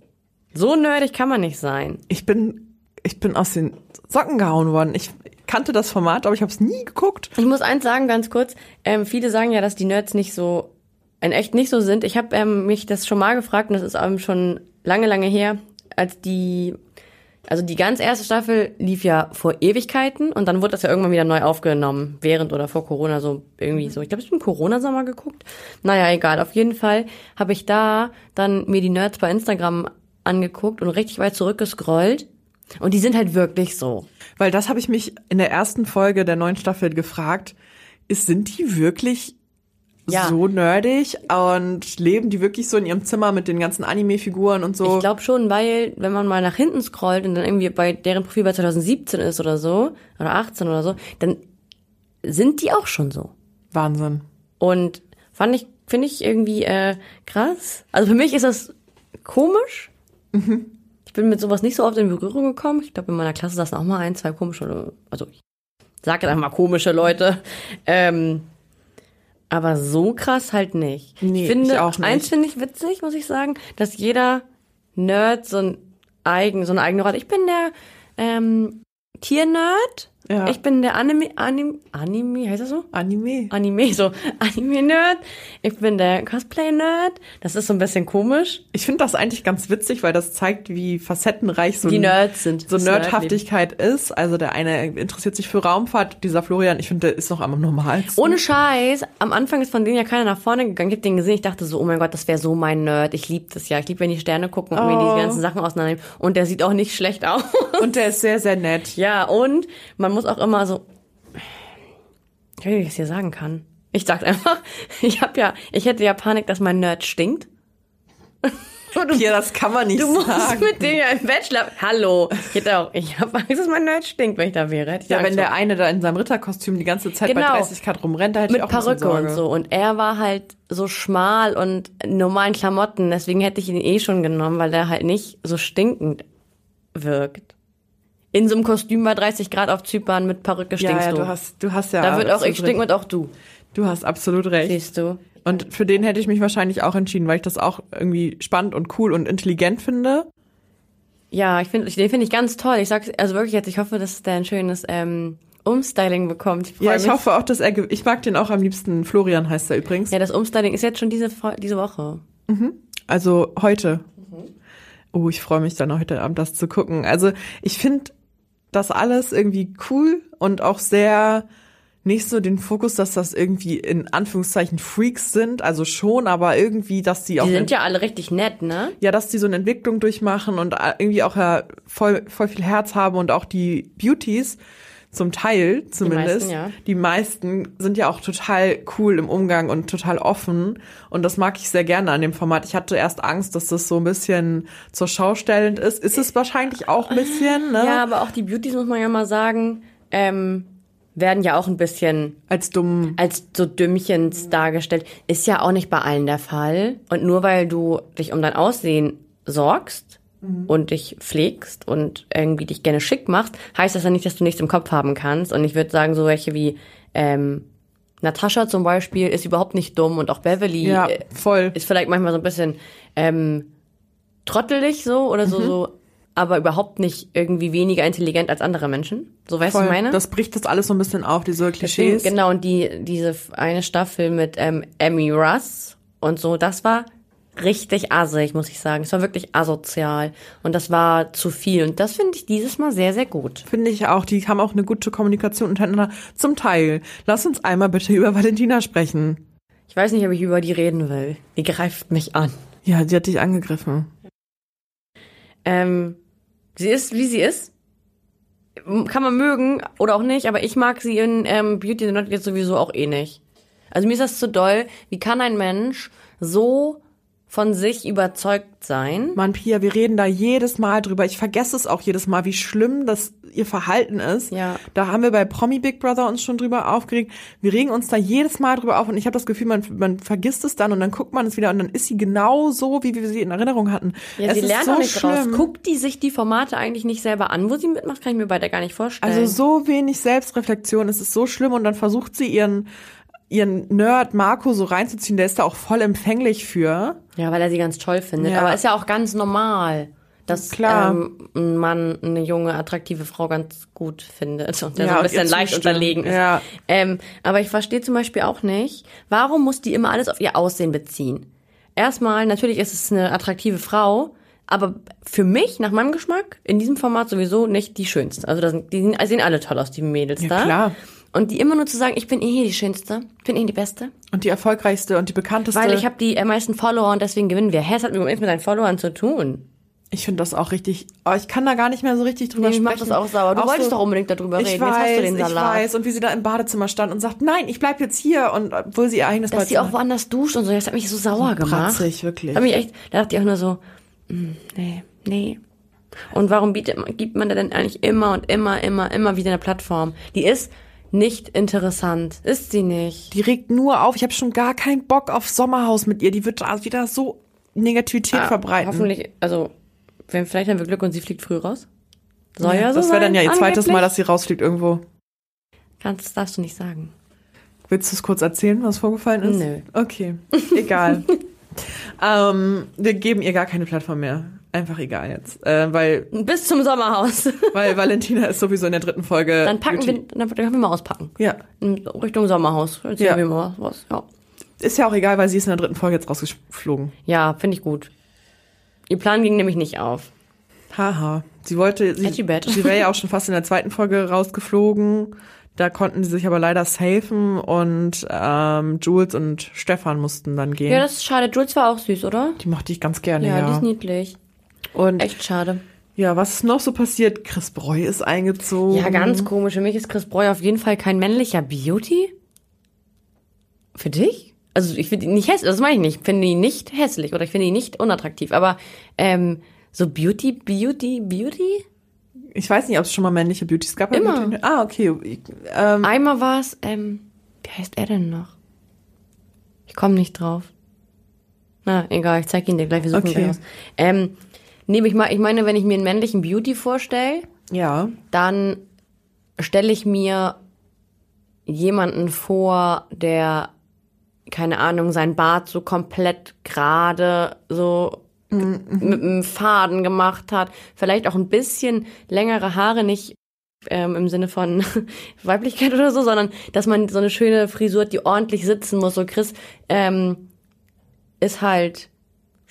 So nerdig kann man nicht sein. Ich bin, ich bin aus den Socken gehauen worden. Ich kannte das Format, aber ich habe es nie geguckt. Ich muss eins sagen, ganz kurz. Ähm, viele sagen ja, dass die Nerds nicht so, in echt nicht so sind. Ich habe ähm, mich das schon mal gefragt und das ist ähm, schon lange, lange her, als die, also die ganz erste Staffel lief ja vor Ewigkeiten und dann wurde das ja irgendwann wieder neu aufgenommen, während oder vor Corona, so irgendwie so. Ich glaube, ich bin im Corona-Sommer geguckt. Naja, egal. Auf jeden Fall habe ich da dann mir die Nerds bei Instagram angeguckt und richtig weit zurückgescrollt. Und die sind halt wirklich so. Weil das habe ich mich in der ersten Folge der neuen Staffel gefragt. Ist, sind die wirklich Ja. so nerdig und leben die wirklich so in ihrem Zimmer mit den ganzen Anime-Figuren und so? Ich glaube schon, weil wenn man mal nach hinten scrollt und dann irgendwie bei deren Profil bei 2017 ist oder so, oder 18 oder so, dann sind die auch schon so. Wahnsinn. Und fand ich, finde ich irgendwie äh, krass. Also für mich ist das komisch. Ich bin mit sowas nicht so oft in Berührung gekommen. Ich glaube, in meiner Klasse saßen auch mal ein, zwei komische, also ich sage jetzt einfach mal komische Leute. Ähm, aber so krass halt nicht. Nee, ich finde, ich auch nicht. eins finde ich witzig, muss ich sagen, dass jeder Nerd so ein eigen, so eine eigene Rolle. Ich bin der ähm, Tiernerd. Ja. Ich bin der Anime, Anime, Anime, heißt das so? Anime. Anime, so Anime-Nerd. Ich bin der Cosplay-Nerd. Das ist so ein bisschen komisch. Ich finde das eigentlich ganz witzig, weil das zeigt, wie facettenreich so Die Nerds sind. so Nerdhaftigkeit ist. Also der eine interessiert sich für Raumfahrt, dieser Florian, ich finde, der ist noch am normalsten. Ohne Scheiß, am Anfang ist von denen ja keiner nach vorne gegangen. Ich hab den gesehen, ich dachte so, oh mein Gott, das wäre so mein Nerd. Ich liebe das ja. Ich liebe, wenn die Sterne gucken und mir Oh. die ganzen Sachen auseinandernehmen. Und der sieht auch nicht schlecht aus. Und der ist sehr, sehr nett. ja, und man muss auch immer so. Ich weiß nicht, wie ich das hier sagen kann. Ich sag's einfach. Ich hab ja, ich hätte ja Panik, dass mein Nerd stinkt. Hier, das kann man nicht Du musst sagen. mit dem ja im Bett schlafen. Hallo. Ich hätte auch, ich hab Angst, dass mein Nerd stinkt, wenn ich da wäre. Hätte ich ja, Angst wenn der eine da in seinem Ritterkostüm die ganze Zeit Genau. bei 30 Grad rumrennt, da hätte mit ich auch bisschen Perücke und Sorge. so. Und er war halt so schmal und in normalen Klamotten. Deswegen hätte ich ihn eh schon genommen, weil der halt nicht so stinkend wirkt. In so einem Kostüm bei 30 Grad auf Zypern mit Perücke Ja, stinkst ja, du. du hast, du hast ja. da wird auch ich stinken und auch du. Du hast absolut recht. Siehst du. Und für den hätte ich mich wahrscheinlich auch entschieden, weil ich das auch irgendwie spannend und cool und intelligent finde. Ja, ich finde, den finde ich ganz toll. Ich sag's, also wirklich jetzt, ich hoffe, dass der ein schönes ähm, Umstyling bekommt. Ich Ja, ich mich. hoffe auch, dass er, ich mag den auch am liebsten. Florian heißt er übrigens. Ja, das Umstyling ist jetzt schon diese, diese Woche. Also heute. Oh, ich freue mich dann heute Abend das zu gucken. Also ich finde das alles irgendwie cool und auch sehr nicht so den Fokus, dass das irgendwie in Anführungszeichen Freaks sind, also schon, aber irgendwie, dass die auch Die sind ja alle richtig nett, ne? ja, dass die so eine Entwicklung durchmachen und irgendwie auch ja voll, voll viel Herz haben und auch die Beauties zum Teil zumindest. meisten, ja. Die meisten sind ja auch total cool im Umgang und total offen und das mag ich sehr gerne an dem Format. Ich hatte erst Angst, dass das so ein bisschen zur Schau stellend ist. Ist es wahrscheinlich auch ein bisschen, ne? Ja, aber auch die Beauties, muss man ja mal sagen, ähm, werden ja auch ein bisschen Als dumm. als so Dümmchens dargestellt. Ist ja auch nicht bei allen der Fall. Und nur weil du dich um dein Aussehen sorgst und dich pflegst und irgendwie dich gerne schick machst, heißt das ja nicht, dass du nichts im Kopf haben kannst. Und ich würde sagen, so welche wie ähm, Natascha zum Beispiel ist überhaupt nicht dumm und auch Beverly Ja, äh, voll. ist vielleicht manchmal so ein bisschen ähm, trottelig so oder Mhm. so, so, aber überhaupt nicht irgendwie weniger intelligent als andere Menschen. So weißt du, voll. ich meine? Das bricht das alles so ein bisschen auf, diese Deswegen, Klischees. genau, und die, diese eine Staffel mit ähm, Emmy Russ und so, das war richtig assig, muss ich sagen. Es war wirklich asozial. Und das war zu viel. Und das finde ich dieses Mal sehr, sehr gut. Finde ich auch. Die haben auch eine gute Kommunikation untereinander. Zum Teil. Lass uns einmal bitte über Valentina sprechen. Ich weiß nicht, ob ich über die reden will. Die greift mich an. Ja, die hat dich angegriffen. Ähm, Sie ist, wie sie ist. Kann man mögen oder auch nicht, aber ich mag sie in ähm, Beauty the Not jetzt sowieso auch eh nicht. Also mir ist das zu doll. Wie kann ein Mensch so von sich überzeugt sein? Mann, Pia, wir reden da jedes Mal drüber. Ich vergesse es auch jedes Mal, wie schlimm das ihr Verhalten ist. Ja. Da haben wir bei Promi Big Brother uns schon drüber aufgeregt. Wir regen uns da jedes Mal drüber auf und ich habe das Gefühl, man, man vergisst es dann und dann guckt man es wieder und dann ist sie genau so, wie wir sie in Erinnerung hatten. Ja, es sie lernt so auch nicht schlimm. draus. Guckt die sich die Formate eigentlich nicht selber an, wo sie mitmacht, kann ich mir beide gar nicht vorstellen. Also so wenig Selbstreflexion, es ist so schlimm und dann versucht sie ihren ihren Nerd Marco so reinzuziehen, der ist da auch voll empfänglich für. Ja, weil er sie ganz toll findet. Ja. Aber ist ja auch ganz normal, dass Klar. Ähm, ein Mann eine junge, attraktive Frau ganz gut findet und der Ja, so ein bisschen leicht zustimmt. unterlegen ist. Ja. Ähm, aber ich verstehe zum Beispiel auch nicht, warum muss die immer alles auf ihr Aussehen beziehen? Erstmal, natürlich ist es eine attraktive Frau, aber für mich, nach meinem Geschmack, in diesem Format sowieso nicht die schönste. Also das, sind- die sehen, sehen alle toll aus, die Mädels Ja, da. klar. Und die immer nur zu sagen, ich bin eh hier die Schönste, ich bin eh die Beste, Und die erfolgreichste und die bekannteste. weil ich habe die meisten Follower und deswegen gewinnen wir. Hä, es hat nichts mit deinen Followern zu tun. Ich finde das auch richtig. Oh, ich kann da gar nicht mehr so richtig drüber Nee, ich sprechen. mach das auch sauer. Du wolltest doch unbedingt darüber ich reden. Weiß, Jetzt hast du den Ich Salat. weiß. Und wie sie da im Badezimmer stand und sagt, nein, ich bleib jetzt hier. Und obwohl sie ihr eigenes Dass sie auch woanders duscht und so, das hat mich so sauer gemacht. pratzig, wirklich. Hat mich echt, da dachte ich auch nur so, mm, nee, nee. Und warum bietet gibt man da denn eigentlich immer und immer, immer, immer wieder eine Plattform? Die ist nicht interessant. Ist sie nicht. Die regt nur auf. Ich habe schon gar keinen Bock auf Sommerhaus mit ihr. Die wird wieder so Negativität Ah, verbreiten. Hoffentlich, also, wenn vielleicht haben wir Glück und sie fliegt früh raus. Soll ja, Ja, so das wäre dann ja ihr sein, zweites Mal, angeblich. dass sie rausfliegt irgendwo. Kannst, das darfst du nicht sagen. Willst du es kurz erzählen, was vorgefallen ist? Nö. Okay, egal. ähm, wir geben ihr gar keine Plattform mehr. Einfach egal jetzt. Äh, weil, Bis zum Sommerhaus. weil Valentina ist sowieso in der dritten Folge. Dann packen Beauty. wir, dann können wir mal auspacken. Ja, In Richtung Sommerhaus. Erzählen Ja. wir mal was. Ja. ist ja auch egal, weil sie ist in der dritten Folge jetzt rausgeflogen. Ja, finde ich gut. Ihr Plan ging nämlich nicht auf. Haha. Sie wollte, Edgy sie, bad. sie wäre ja auch schon fast in der zweiten Folge rausgeflogen. Da konnten sie sich aber leider safen und ähm, Jules und Stefan mussten dann gehen. Ja, das ist schade. Jules war auch süß, oder? die mochte ich ganz gerne, Ja, ja. die ist niedlich. Und Echt schade. ja, was ist noch so passiert? Chris Breu ist eingezogen. Ja, ganz komisch. Für mich ist Chris Breu auf jeden Fall kein männlicher Beauty. Für dich? Also ich finde ihn nicht hässlich, das meine ich nicht. Ich finde ihn nicht hässlich oder ich finde ihn nicht unattraktiv. Aber ähm, so Beauty, Beauty, Beauty? Ich weiß nicht, ob es schon mal männliche Beautys gab. Immer. Beauty- Ah, okay. Ich, Ähm, Einmal war es, ähm, wie heißt er denn noch? Ich komme nicht drauf. Na, egal, ich zeig ihn dir gleich, wir suchen Okay. gleich aus. Ähm, nee, ich, mein, ich meine, wenn ich mir einen männlichen Beauty vorstelle, ja. dann stelle ich mir jemanden vor, der, keine Ahnung, sein Bart so komplett gerade so mit einem Faden gemacht hat. Vielleicht auch ein bisschen längere Haare, nicht ähm, im Sinne von Weiblichkeit oder so, sondern dass man so eine schöne Frisur hat, die ordentlich sitzen muss. So Chris ähm, ist halt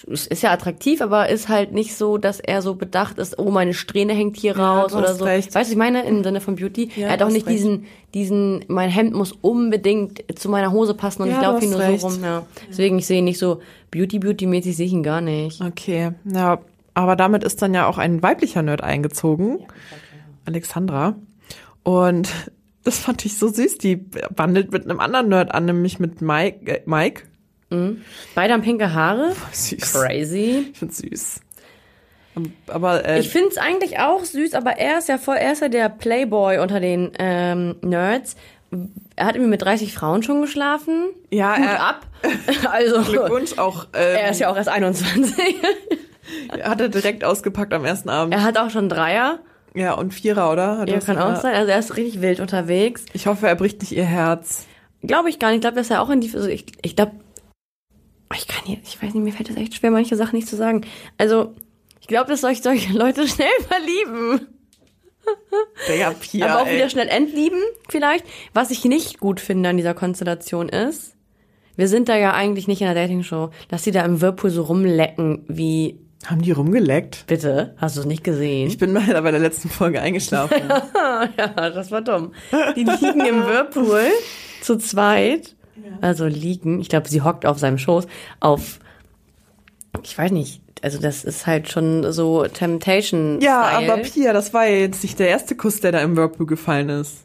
ist ist ja attraktiv, aber ist halt nicht so, dass er so bedacht ist, oh, meine Strähne hängt hier Ja, raus oder so. recht. Weißt du, ich meine, im Sinne von Beauty, Ja, er hat auch nicht recht. diesen, diesen, mein Hemd muss unbedingt zu meiner Hose passen und Ja, ich laufe hier nur hast so recht. rum. Ja. Deswegen, ich sehe ihn nicht so Beauty-Beauty-mäßig, sehe ich ihn gar nicht. Okay. Ja, aber damit ist dann ja auch ein weiblicher Nerd eingezogen. Alexandra. Und das fand ich so süß. Die wandelt mit einem anderen Nerd an, nämlich mit Mike. Äh, Mike. Beide haben pinke Haare. Süß. Crazy. Ich find's süß. Aber äh, Ich finde es eigentlich auch süß, aber er ist ja voll, er ist ja der Playboy unter den ähm, Nerds. Er hat irgendwie mit 30 Frauen schon geschlafen. Ja, Hut er- ab. Also, Glückwunsch auch. Ähm, er ist ja auch erst 21. hat er direkt ausgepackt am ersten Abend. er hat auch schon Dreier. Ja, und Vierer, oder? Hat Ja, kann auch sein. Also er ist richtig wild unterwegs. Ich hoffe, er bricht nicht ihr Herz. Glaube ich gar nicht. Ich glaube, dass er auch in die. Also ich ich glaube. Ich kann hier. Ich weiß nicht, mir fällt es echt schwer, manche Sachen nicht zu sagen. Also, ich glaube, dass euch solche Leute schnell verlieben. Der Pia, aber auch ey. wieder schnell entlieben, vielleicht. Was ich nicht gut finde an dieser Konstellation ist, wir sind da ja eigentlich nicht in der Dating-Show, dass sie da im Whirlpool so rumlecken wie, Haben die rumgeleckt? bitte, hast du es nicht gesehen? Ich bin leider bei der letzten Folge eingeschlafen. ja, das war dumm. Die liegen im Whirlpool zu zweit. Also liegen, ich glaube, sie hockt auf seinem Schoß, auf ich weiß nicht, also das ist halt schon so Temptation. Ja, aber Pia, das war ja jetzt nicht der erste Kuss, der da im Whirlpool gefallen ist.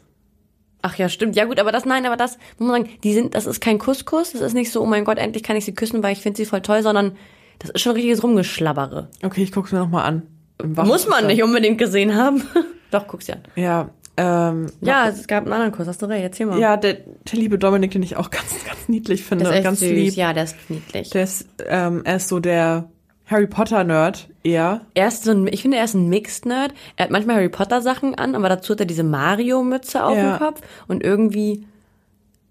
Ach ja, stimmt. Ja gut, aber das, nein, aber das, muss man sagen, die sind, das ist kein Kusskuss. Das ist nicht so, oh mein Gott, endlich kann ich sie küssen, weil ich finde sie voll toll, sondern das ist schon richtiges Rumgeschlabbere. Okay, ich guck's mir nochmal an. Muss man nicht unbedingt gesehen haben. Doch, guck's ja. Ja, ähm, Ja, es gab einen anderen Kuss, hast du recht, erzähl mal. ja, der, der liebe Dominik, den ich auch ganz, ganz niedlich finde, das ist ganz süß. lieb. Ja, der ist niedlich. Der ist, ähm, er ist so der Harry Potter Nerd eher. Er ist so ein, ich finde, er ist ein Mixed-Nerd. Er hat manchmal Harry Potter-Sachen an, aber dazu hat er diese Mario-Mütze auf Ja. dem Kopf und irgendwie,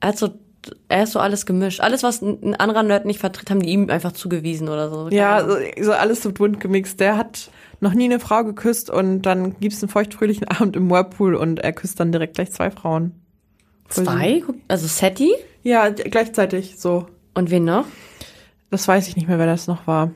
er hat so, er ist so alles gemischt. Alles, was ein, ein anderer Nerd nicht vertritt, haben die ihm einfach zugewiesen oder so. Ja, so, so alles so bunt gemixt. Der hat noch nie eine Frau geküsst und dann gibt's einen feuchtfröhlichen Abend im Whirlpool und er küsst dann direkt gleich zwei Frauen. Voll Zwei? Guck, Also Seti Ja, gleichzeitig so. und wen noch? Das weiß ich nicht mehr, wer das noch war.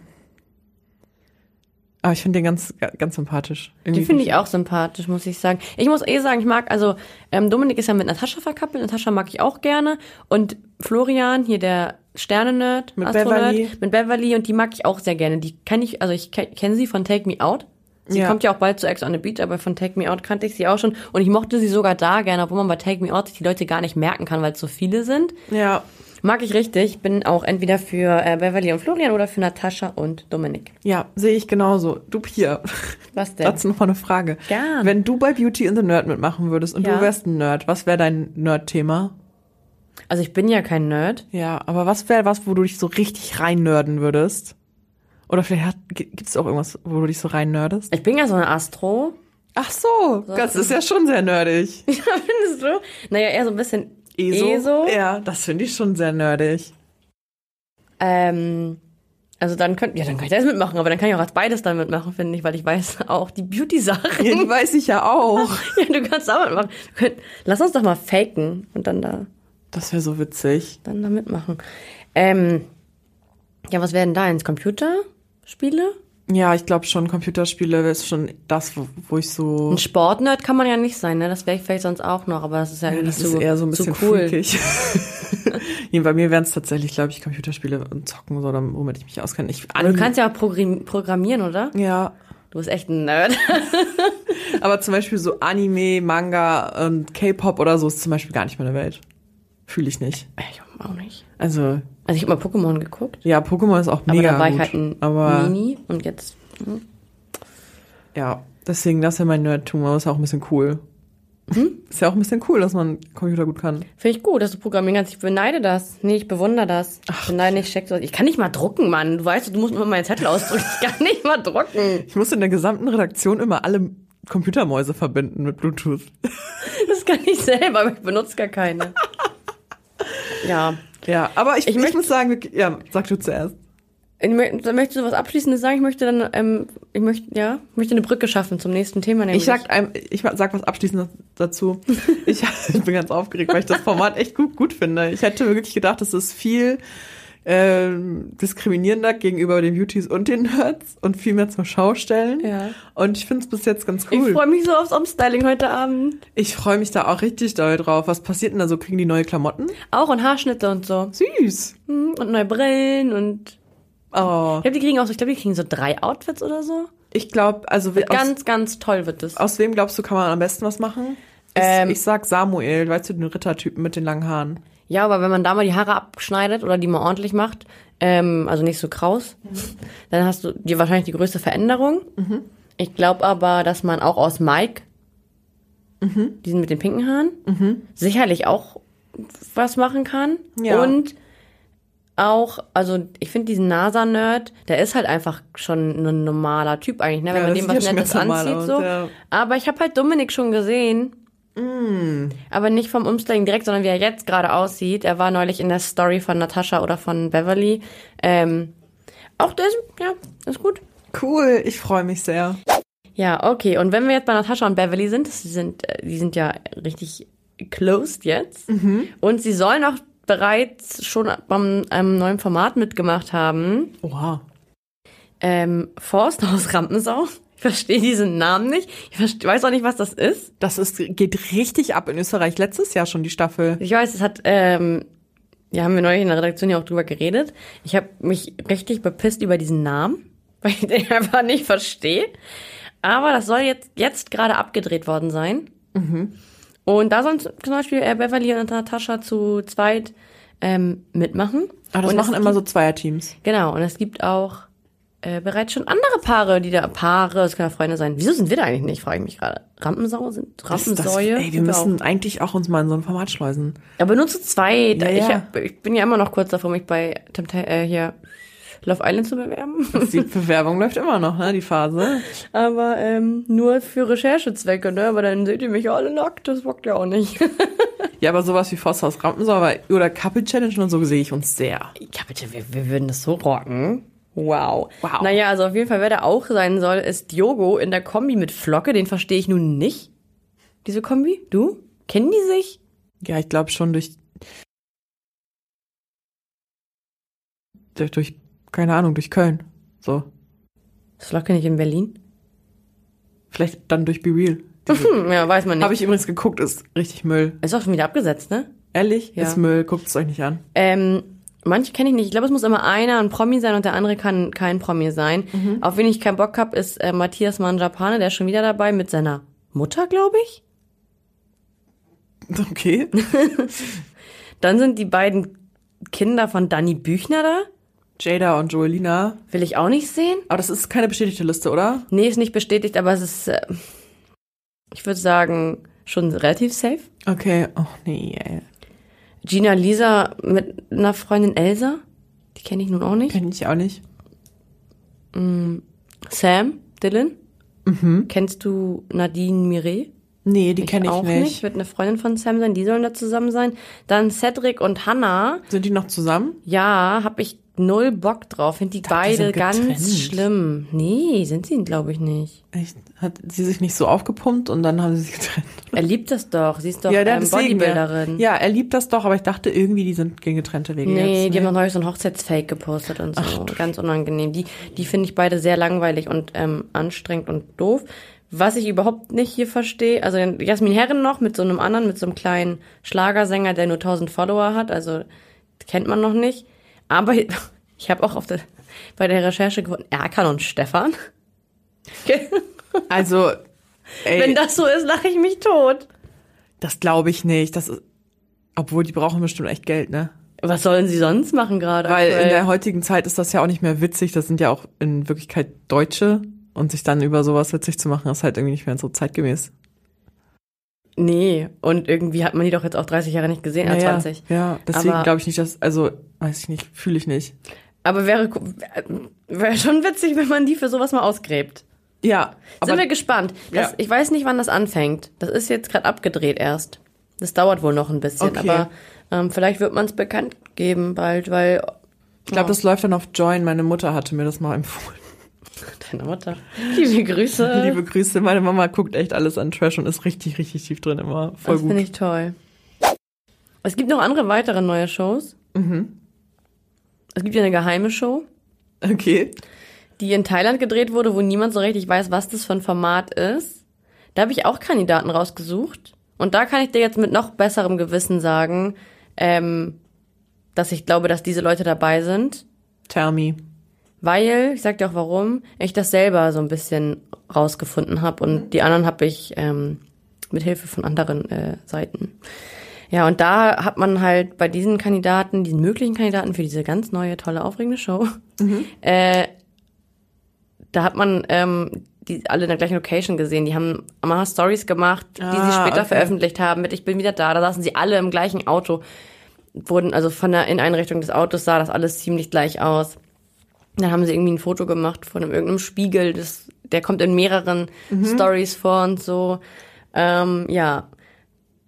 Aber ich finde den ganz, ganz sympathisch. Die finde ich auch sympathisch, muss ich sagen. Ich muss eh sagen, ich mag, also ähm, Dominik ist ja mit Natascha verkappelt, Natascha mag ich auch gerne. Und Florian, hier der Sterne-Nerd, Mit Astronerd, Beverly. mit Beverly und die mag ich auch sehr gerne. Die kenne ich, also ich ke- kenne sie von Take Me Out. Sie Ja. kommt ja auch bald zu Ex on the Beach, aber von Take Me Out kannte ich sie auch schon. Und ich mochte sie sogar da gerne, obwohl man bei Take Me Out sich die Leute gar nicht merken kann, weil es so viele sind. Ja, Mag ich richtig. Bin auch entweder für äh, Beverly und Florian oder für Natascha und Dominik. ja, sehe ich genauso. Du Pia, Was denn? dazu noch mal eine Frage. Gern. Wenn du bei Beauty in the Nerd mitmachen würdest und Ja. du wärst ein Nerd, was wäre dein Nerd-Thema? Also ich bin ja kein Nerd. Ja, aber was wäre was, wo du dich so richtig rein nerden würdest? Oder vielleicht gibt es auch irgendwas, wo du dich so rein nerdest? Ich bin ja so eine Astro. Ach so, das ist ja schon sehr nerdig. Findest du? Naja, eher so ein bisschen ESO. Ja, das finde ich schon sehr nerdig. Ähm, also dann könnt, ja, dann kann ich das mitmachen, aber dann kann ich auch als beides dann mitmachen, finde ich, weil ich weiß auch die Beauty-Sachen. Ja, die weiß ich ja auch. Ja, du kannst auch mitmachen. Könnt, lass uns doch mal faken und dann da, Das wäre so witzig. dann da mitmachen. Ähm, ja, was werden da ins Computerspiele? Ja, ich glaube schon, Computerspiele ist schon das, wo, wo ich so. Ein Sportnerd kann man ja nicht sein, ne? Das wäre ich vielleicht sonst auch noch, aber das ist ja, Ja, das zu, ist eher so ein bisschen zu cool. Nee, Bei mir wären es tatsächlich, glaube ich, Computerspiele und Zocken, so, womit ich mich auskenne. Ich, Aber du kannst ja auch programm- programmieren, oder? ja, Du bist echt ein Nerd. aber zum Beispiel so Anime, Manga und K-Pop oder so ist zum Beispiel gar nicht meine Welt. Fühle ich nicht. Ich auch nicht. Also, Also ich habe mal Pokémon geguckt. ja, Pokémon ist auch Aber mega da war gut. ich halt ein aber Mini und jetzt. ja, deswegen, das ist ja mein Nerdtum, aber ist ja auch ein bisschen cool. Ist ja auch ein bisschen cool, dass man Computer gut kann. Finde ich gut, dass du programmieren kannst. Ich beneide das. Nee, ich bewundere das. Ich beneide nicht, check das. Ich kann nicht mal drucken, Mann. Du weißt, du musst immer meinen Zettel ausdrücken. Ich kann nicht mal drucken. Ich muss in der gesamten Redaktion immer alle Computermäuse verbinden mit Bluetooth. Das kann ich selber, aber ich benutze gar keine. Ja. Ja, aber ich, Ich ich, muss sagen, ja, sag du zuerst. Möchtest du was Abschließendes sagen? Ich möchte dann, ähm, ich möchte, ja, ich möchte eine Brücke schaffen zum nächsten Thema. Nämlich. Ich sag, einem, ich sag was abschließend dazu. Ich, ich bin ganz aufgeregt, weil ich das Format echt gut, gut finde. Ich hätte wirklich gedacht, es ist viel ähm, diskriminierender gegenüber den Beauties und den Nerds und viel mehr zum Schaustellen. Ja. Und ich finde es bis jetzt ganz ich cool. freue mich so aufs Umstyling heute Abend. Ich freue mich da auch richtig doll drauf. Was passiert denn da so? Kriegen die neue Klamotten? Auch und Haarschnitte und so. Süß. Hm, Und neue Brillen und. Oh. Ich glaube, die kriegen auch so, ich glaube, die kriegen so drei Outfits oder so. Ich glaube, also aus, Ganz, ganz toll wird das. aus wem glaubst du, kann man am besten was machen? Ich, Ähm, ich sag Samuel, weißt du, den Rittertypen mit den langen Haaren. Ja, aber wenn man da mal die Haare abschneidet oder die mal ordentlich macht, ähm, also nicht so kraus, dann hast du die wahrscheinlich die größte Veränderung. Ich glaube aber, dass man auch aus Mike, diesen mit den pinken Haaren, sicherlich auch was machen kann. Ja. Und auch, also ich finde diesen NASA-Nerd, der ist halt einfach schon ein normaler Typ eigentlich, ne? wenn Ja, man dem was Nettes anzieht. aus, so. ja. Aber ich habe halt Dominik schon gesehen. Aber nicht vom Umstyling direkt, sondern wie er jetzt gerade aussieht. Er war neulich in der Story von Natascha oder von Beverly. Ähm, auch ist, ja, ist gut. Cool, ich freue mich sehr. Ja, okay. Und wenn wir jetzt bei Natascha und Beverly sind, das sind, äh, die sind ja richtig closed jetzt. Und sie sollen auch bereits schon beim einem neuen Format mitgemacht haben. Oha. Ähm, Forsthaus Rampensau. Ich verstehe diesen Namen nicht. Ich weiß auch nicht, was das ist. Das ist, geht richtig ab in Österreich. Letztes Jahr schon die Staffel. Ich weiß, es hat ähm, ja, haben wir neulich in der Redaktion ja auch drüber geredet. Ich habe mich richtig bepisst über diesen Namen, weil ich den einfach nicht verstehe. Aber das soll jetzt, jetzt gerade abgedreht worden sein. Und da sollen zum Beispiel äh, Beverly und Natascha zu zweit ähm, mitmachen. Aber das und machen immer gibt, so Zweierteams. Genau, und es gibt auch äh, bereits schon andere Paare, die da Paare, es können ja Freunde sein. Wieso sind wir da eigentlich nicht, frage ich mich gerade. Rampensau sind Das- das- Rampensäue? Ey, wir müssen eigentlich auch uns mal in so ein Format schleusen. aber nur zu zweit. Ja, ich, ja. hab, ich bin ja immer noch kurz davor, mich bei äh, hier Love Island zu bewerben. Die Bewerbung läuft immer noch, ne, die Phase. Aber ähm, nur für Recherchezwecke, ne? Aber dann seht ihr mich alle nackt, das bockt ja auch nicht. Ja, aber sowas wie Forsthaus Rampensau oder Couple Challenge und so sehe ich uns sehr. ja, bitte, wir, wir würden das so rocken. Wow. Wow. Naja, also auf jeden Fall, wer da auch sein soll, ist Diogo in der Kombi mit Flocke. Den verstehe ich nun nicht. Diese Kombi? Du? Kennen die sich? Ja, ich glaube schon durch, durch, keine Ahnung, durch Köln. So. Ist Flocke nicht in Berlin? Vielleicht dann durch Be Real. Ja, weiß man nicht. Habe ich übrigens geguckt, ist richtig Müll. Ist auch schon wieder abgesetzt, ne? Ehrlich? Ja. Ist Müll, guckt es euch nicht an. Ähm, manche kenne ich nicht. Ich glaube, es muss immer einer ein Promi sein und der andere kann kein Promi sein. Auf wen ich keinen Bock hab, ist äh, Matthias Manjapane, der ist schon wieder dabei mit seiner Mutter, glaube ich. Okay. Dann sind die beiden Kinder von Danny Büchner da. Jada und Joelina. Will ich auch nicht sehen. Aber das ist keine bestätigte Liste, oder? Nee, ist nicht bestätigt, aber es ist, äh, ich würde sagen, schon relativ safe. Okay. Oh nee, ey. Gina Lisa mit einer Freundin Elsa. Die kenne ich nun auch nicht. Kenn ich auch nicht. Sam Dylan. Kennst du Nadine Mireille? Nee, die kenne ich auch nicht. Wird eine Freundin von Sam sein, die sollen da zusammen sein. Dann Cedric und Hannah. Sind die noch zusammen? Ja, hab ich null Bock drauf. Find die die beide sind ganz getrennt. schlimm. Nee, sind sie, glaube ich, nicht. Echt? Hat sie sich nicht so aufgepumpt und dann haben sie sich getrennt? Er liebt das doch. Sie ist doch der ähm, deswegen, Bodybuilderin. Ja, er liebt das doch, aber ich dachte irgendwie, die sind gegen getrennte Wege Nee, jetzt. die haben noch neulich so ein Hochzeitsfake gepostet und so. Ganz unangenehm. Die, die finde ich beide sehr langweilig und ähm, anstrengend und doof. Was ich überhaupt nicht hier verstehe, also Jasmin Herren noch mit so einem anderen, mit so einem kleinen Schlagersänger, der nur 1000 Follower hat, also kennt man noch nicht. Aber ich habe auch auf der, bei der Recherche gefunden, Erkan und Stefan. Also, ey, Wenn das so ist, lache ich mich tot. das glaube ich nicht. Das ist, obwohl die brauchen bestimmt echt Geld, ne? Was sollen sie sonst machen gerade? Weil in aktuell? der heutigen Zeit ist das ja auch nicht mehr witzig. Das sind ja auch in Wirklichkeit Deutsche. Und sich dann über sowas witzig zu machen, ist halt irgendwie nicht mehr so zeitgemäß. Nee, und irgendwie hat man die doch jetzt auch 30 Jahre nicht gesehen, ja, 20. ja, deswegen glaube ich nicht, dass, also, weiß ich nicht, fühle ich nicht. Aber wäre, wäre schon witzig, wenn man die für sowas mal ausgräbt. Ja, aber Sind wir gespannt. Das, Ja. Ich weiß nicht, wann das anfängt. Das ist jetzt gerade abgedreht erst. Das dauert wohl noch ein bisschen, Okay. aber ähm, vielleicht wird man es bekannt geben bald, weil ich glaube, das läuft dann auf Join. Meine Mutter hatte mir das mal empfohlen. Deine Mutter. Liebe Grüße. Liebe Grüße, meine Mama guckt echt alles an Trash und ist richtig, richtig tief drin immer. Voll das gut. finde ich toll. Es gibt noch andere weitere neue Shows. Mhm. Es gibt ja eine geheime Show, Okay. die in Thailand gedreht wurde, wo niemand so richtig weiß, was das für ein Format ist. Da habe ich auch Kandidaten rausgesucht. Und da kann ich dir jetzt mit noch besserem Gewissen sagen, ähm, dass ich glaube, dass diese Leute dabei sind. Tell me. Weil, ich sag dir auch warum, ich das selber so ein bisschen rausgefunden habe und die anderen habe ich ähm, mit Hilfe von anderen äh, Seiten. Ja, und da hat man halt bei diesen Kandidaten, diesen möglichen Kandidaten für diese ganz neue, tolle, aufregende Show, äh, da hat man ähm, die alle in der gleichen Location gesehen. Die haben mal Stories gemacht, die sie Ah, später okay. veröffentlicht haben mit Ich bin wieder da. Da saßen sie alle im gleichen Auto. Wurden, also von der Inneneinrichtung des Autos sah das alles ziemlich gleich aus. Dann haben sie irgendwie ein Foto gemacht von einem, irgendeinem Spiegel. Das, der kommt in mehreren Stories vor und so. Ähm, ja.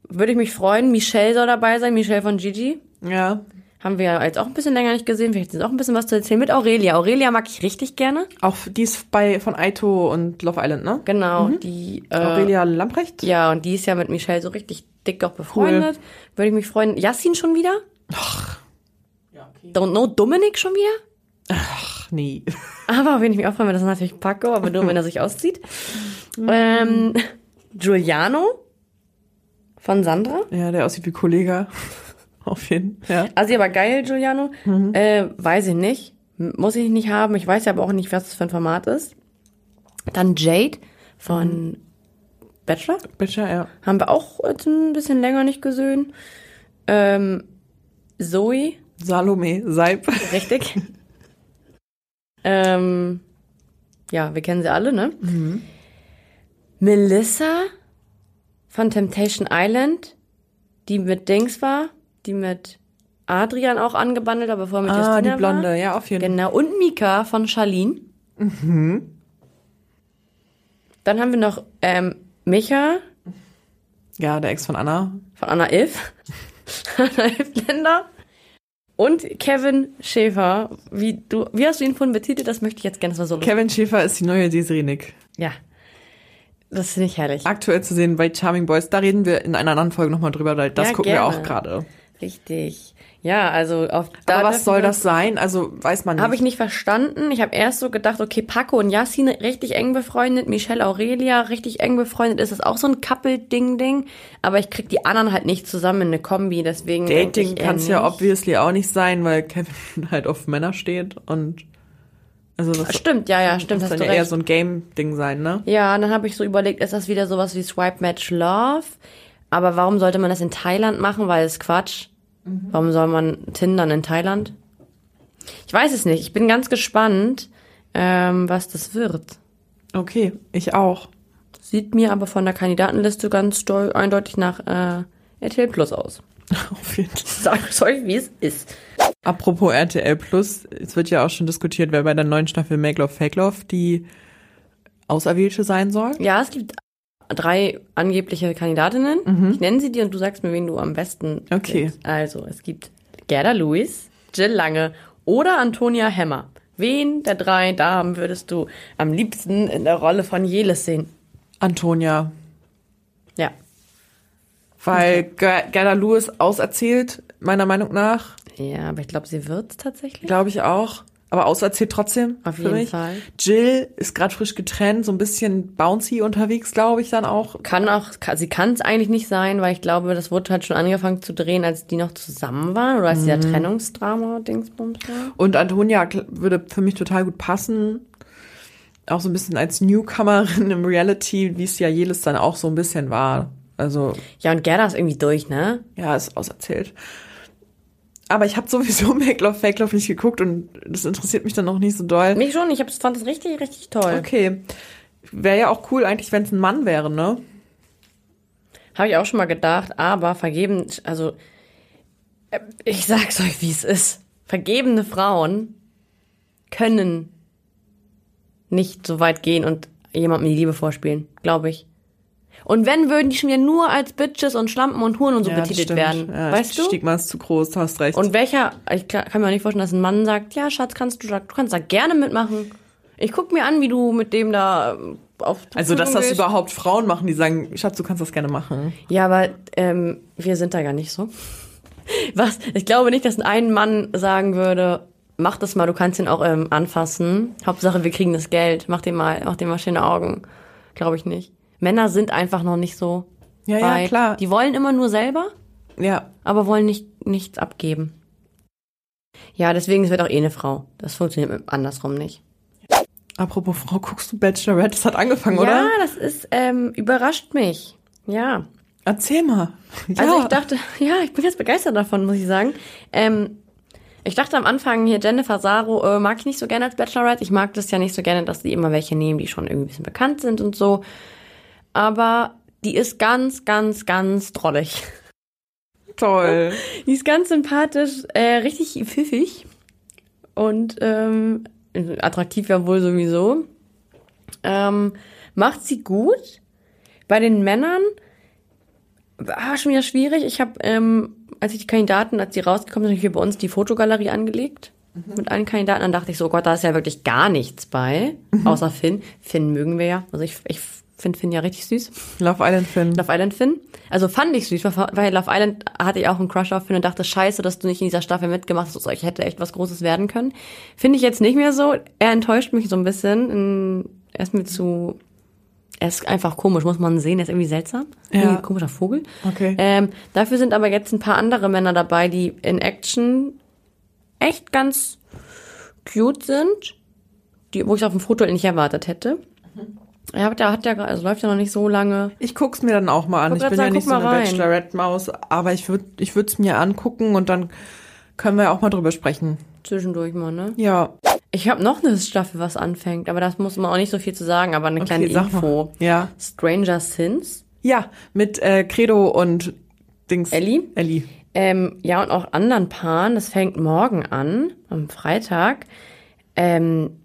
Würde ich mich freuen. Michelle soll dabei sein. Michelle von Gigi. Ja. Haben wir ja jetzt auch ein bisschen länger nicht gesehen. Vielleicht ist auch ein bisschen was zu erzählen mit Aurelia. Aurelia mag ich richtig gerne. Auch die ist bei von Aito und Love Island, ne? Genau. Die, äh, Aurelia Lamprecht? Ja, und die ist ja mit Michelle so richtig dick auch befreundet. Würde ich mich freuen. Yassin schon wieder? Ja, okay. Don't know Dominik schon wieder? Ach, nee. Aber wenn ich mich auch freue, das ist natürlich Paco, aber nur wenn er sich auszieht. ähm, Giuliano von Sandra. Ja, der aussieht wie Kollege. Auf jeden Fall. Ja. Also aber geil, Giuliano. Mhm. Äh, weiß ich nicht. Muss ich nicht haben. Ich weiß ja aber auch nicht, was das für ein Format ist. Dann Jade von Mhm. Bachelor. Bitte, ja. Haben wir auch jetzt ein bisschen länger nicht gesehen. Ähm, Zoe, Salome Seib. richtig. ähm, ja, wir kennen sie alle, ne? Melissa von Temptation Island, die mit Dings war, die mit Adrian auch angebandelt, aber vorher mit Ah, Justina die Blonde, war. ja, auf jeden Fall. Genau, und Mika von Charlene. Dann haben wir noch ähm, Micha Ja, der Ex von Anna. von Anna Ilf. Anna Ilf Länder. Und Kevin Schäfer. Wie, du, wie hast du ihn vorhin betitelt? Das möchte ich jetzt gerne mal so los- Kevin Schäfer ist die neue Desiree Nick. Ja. Das finde ich herrlich. Aktuell zu sehen bei Charming Boys. Da reden wir in einer anderen Folge nochmal drüber, weil das Ja, gucken gerne. wir auch gerade. Richtig. Ja, also auf Aber was soll das sein? Also weiß man nicht. Habe ich nicht verstanden. Ich habe erst so gedacht, okay, Paco und Yassin richtig eng befreundet, Michelle Aurelia richtig eng befreundet. Ist das auch so ein Couple-Ding-Ding? Aber ich krieg die anderen halt nicht zusammen in eine Kombi, deswegen. Dating kann es ja obviously auch nicht sein, weil Kevin halt auf Männer steht und also das Stimmt, ja, ja, stimmt, dann du ja eher so ein Game-Ding sein, ne? Ja, und dann habe ich so überlegt, ist das wieder sowas wie Swipe Match Love? Aber warum sollte man das in Thailand machen? Weil es Quatsch. Warum soll man Tindern in Thailand? Ich weiß es nicht. Ich bin ganz gespannt, ähm, was das wird. Okay, ich auch. Sieht mir aber von der Kandidatenliste ganz doll, eindeutig nach äh, RTL Plus aus. Auf jeden Fall. Sag ich euch, wie es ist. Apropos RTL Plus, es wird ja auch schon diskutiert, wer bei der neuen Staffel Make Love Fake Love die Auserwählte sein soll. Ja, es gibt drei angebliche Kandidatinnen. Ich nenne sie dir und du sagst mir, wen du am besten Okay. findest. Also, es gibt Gerda Lewis, Jill Lange oder Antonia Hemmer. Wen der drei Damen würdest du am liebsten in der Rolle von Jelis sehen? Antonia. Ja. Weil Ger- Gerda Lewis auserzählt, meiner Meinung nach. Ja, aber ich glaube, sie wird's tatsächlich. Glaube ich auch. Aber auserzählt trotzdem. Auf für jeden mich. Fall. Jill ist gerade frisch getrennt, so ein bisschen bouncy unterwegs, glaube ich, dann auch. Kann auch, kann, sie kann es eigentlich nicht sein, weil ich glaube, das wurde halt schon angefangen zu drehen, als die noch zusammen waren oder als dieser Trennungsdrama-Dingsbums war. Und Antonia würde für mich total gut passen. Auch so ein bisschen als Newcomerin im Reality, wie es ja Jelis dann auch so ein bisschen war. Also, Ja, und Gerda ist irgendwie durch, ne? ja, ist auserzählt. Aber ich habe sowieso Make Love, Fake Love nicht geguckt und das interessiert mich dann noch nicht so doll. Mich schon, ich hab, fand das richtig, richtig toll. Okay. Wäre ja auch cool eigentlich, wenn es ein Mann wäre, ne? Habe ich auch schon mal gedacht, aber vergeben, also äh, ich sag's euch, wie es ist. Vergebene Frauen können nicht so weit gehen und jemandem die Liebe vorspielen, glaube ich. Und wenn, würden die schon wieder nur als Bitches und Schlampen und Huren und so Ja, betitelt werden. Ja, weißt du? Stigma ist zu groß, du hast recht. Und welcher, ich kann kann mir auch nicht vorstellen, dass ein Mann sagt, ja, Schatz, kannst du, da- du kannst da gerne mitmachen. Ich guck mir an, wie du mit dem da ähm, auf also, dass das überhaupt Frauen machen, die sagen, Schatz, du kannst das gerne machen. Ja, aber ähm, wir sind da gar nicht so. Was? Ich glaube nicht, dass ein Mann sagen würde, mach das mal, du kannst ihn auch ähm, anfassen. Hauptsache, wir kriegen das Geld. Mach dir mal, mach dir mal schöne Augen. Glaube ich nicht. Männer sind einfach noch nicht so Ja, ja, weit. klar. Die wollen immer nur selber, Ja, aber wollen nicht nichts abgeben. Ja, deswegen es wird auch eh eine Frau. Das funktioniert andersrum nicht. apropos Frau, guckst du Bachelorette? Das hat angefangen, Ja, oder? das ist ähm, überrascht mich. Ja. Erzähl mal. Ja. Also ich dachte, ja, ich bin jetzt begeistert davon, muss ich sagen. Ähm, ich dachte am Anfang hier, Jennifer Saro äh, mag ich nicht so gerne als Bachelorette. Ich mag das ja nicht so gerne, dass die immer welche nehmen, die schon irgendwie ein bisschen bekannt sind und so. Aber die ist ganz, ganz, ganz drollig. toll. Die ist ganz sympathisch, äh, richtig pfiffig und ähm, attraktiv ja wohl sowieso. Ähm, macht sie gut. Bei den Männern war schon wieder schwierig. Ich habe, ähm, als ich die Kandidaten, als die rausgekommen sind, habe ich hier bei uns die Fotogalerie angelegt mit allen Kandidaten. Dann dachte ich so, oh Gott, da ist ja wirklich gar nichts bei, außer Finn. Finn mögen wir ja. Also ich, ich finde Finn ja richtig süß. Love Island Finn. Love Island Finn. Also fand ich süß, weil Love Island hatte ich auch einen Crush auf Finn und dachte, scheiße, dass du nicht in dieser Staffel mitgemacht hast. Also ich hätte echt was Großes werden können. Finde ich jetzt nicht mehr so. Er enttäuscht mich so ein bisschen. Er ist mir zu Er ist einfach komisch, muss man sehen. Er ist irgendwie seltsam. Ja. Irgendwie ein komischer Vogel. Okay. Ähm, dafür sind aber jetzt ein paar andere Männer dabei, die in Action echt ganz cute sind. Die, wo ich auf dem Foto nicht erwartet hätte. Er ja, hat ja, also läuft ja noch nicht so lange. Ich guck's mir dann auch mal an. Ich grad bin sagen, ja nicht so eine. Bachelorette-Maus, aber ich würde ich würd's mir angucken und dann können wir auch mal drüber sprechen. Zwischendurch mal, ne? Ja. Ich habe noch eine Staffel, was anfängt, aber das muss man auch nicht so viel zu sagen, aber eine kleine sag mal. Info. Ja. Stranger Sins. Ja, mit äh, Credo und Dings. Ellie? Ellie. Ähm, ja, und auch anderen Paaren. Das fängt morgen an, am Freitag. Ähm,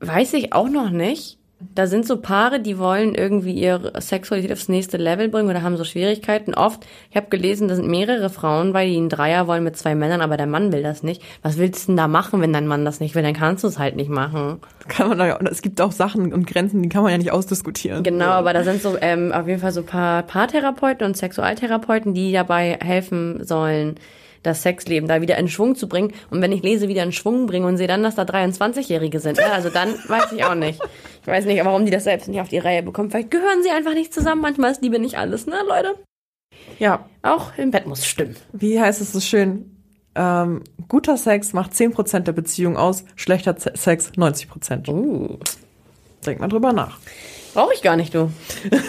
weiß ich auch noch nicht. Da sind so Paare, die wollen irgendwie ihre Sexualität aufs nächste Level bringen oder haben so Schwierigkeiten. Oft, ich habe gelesen, da sind mehrere Frauen, weil die einen Dreier wollen mit zwei Männern, aber der Mann will das nicht. Was willst du denn da machen, wenn dein Mann das nicht will? Dann kannst du es halt nicht machen. Kann man und es gibt auch Sachen und Grenzen, die kann man ja nicht ausdiskutieren. Genau, aber da sind so ähm, auf jeden Fall so paar Paartherapeuten und Sexualtherapeuten, die dabei helfen sollen, das Sexleben da wieder in Schwung zu bringen. Und wenn ich lese, wieder in Schwung bringen und sehe dann, dass da 23-Jährige sind, ja, also dann weiß ich auch nicht. Ich weiß nicht, warum die das selbst nicht auf die Reihe bekommen. Vielleicht gehören sie einfach nicht zusammen. Manchmal ist Liebe nicht alles, ne, Leute? Ja, Auch im Bett muss stimmen. wie heißt es so schön? Ähm, guter Sex macht 10% der Beziehung aus, schlechter Sex 90%. Uh, Denk mal drüber nach. brauche ich gar nicht, du.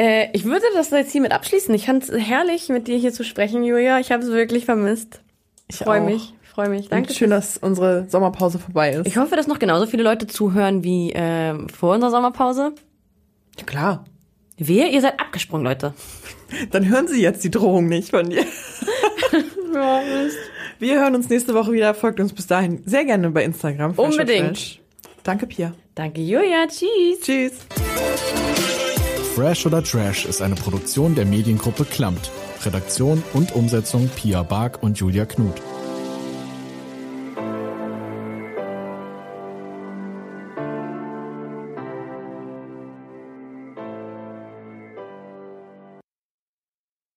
äh, ich würde das jetzt hiermit abschließen. Ich fand es herrlich, mit dir hier zu sprechen, Julia. Ich habe es wirklich vermisst. Ich Freue mich, freue mich. Danke. Schön, dass unsere Sommerpause vorbei ist. Ich hoffe, dass noch genauso viele Leute zuhören wie ähm, vor unserer Sommerpause. Ja, klar. Wehe, ihr seid abgesprungen, Leute. Dann hören Sie jetzt die Drohung nicht von dir. Wir hören uns nächste Woche wieder. Folgt uns bis dahin sehr gerne bei Instagram. Unbedingt. Fresh. Danke, Pia. Danke, Julia. Tschüss. Tschüss. Fresh oder Trash ist eine Produktion der Mediengruppe Klammt. Redaktion und Umsetzung Pia Bark und Julia Knuth.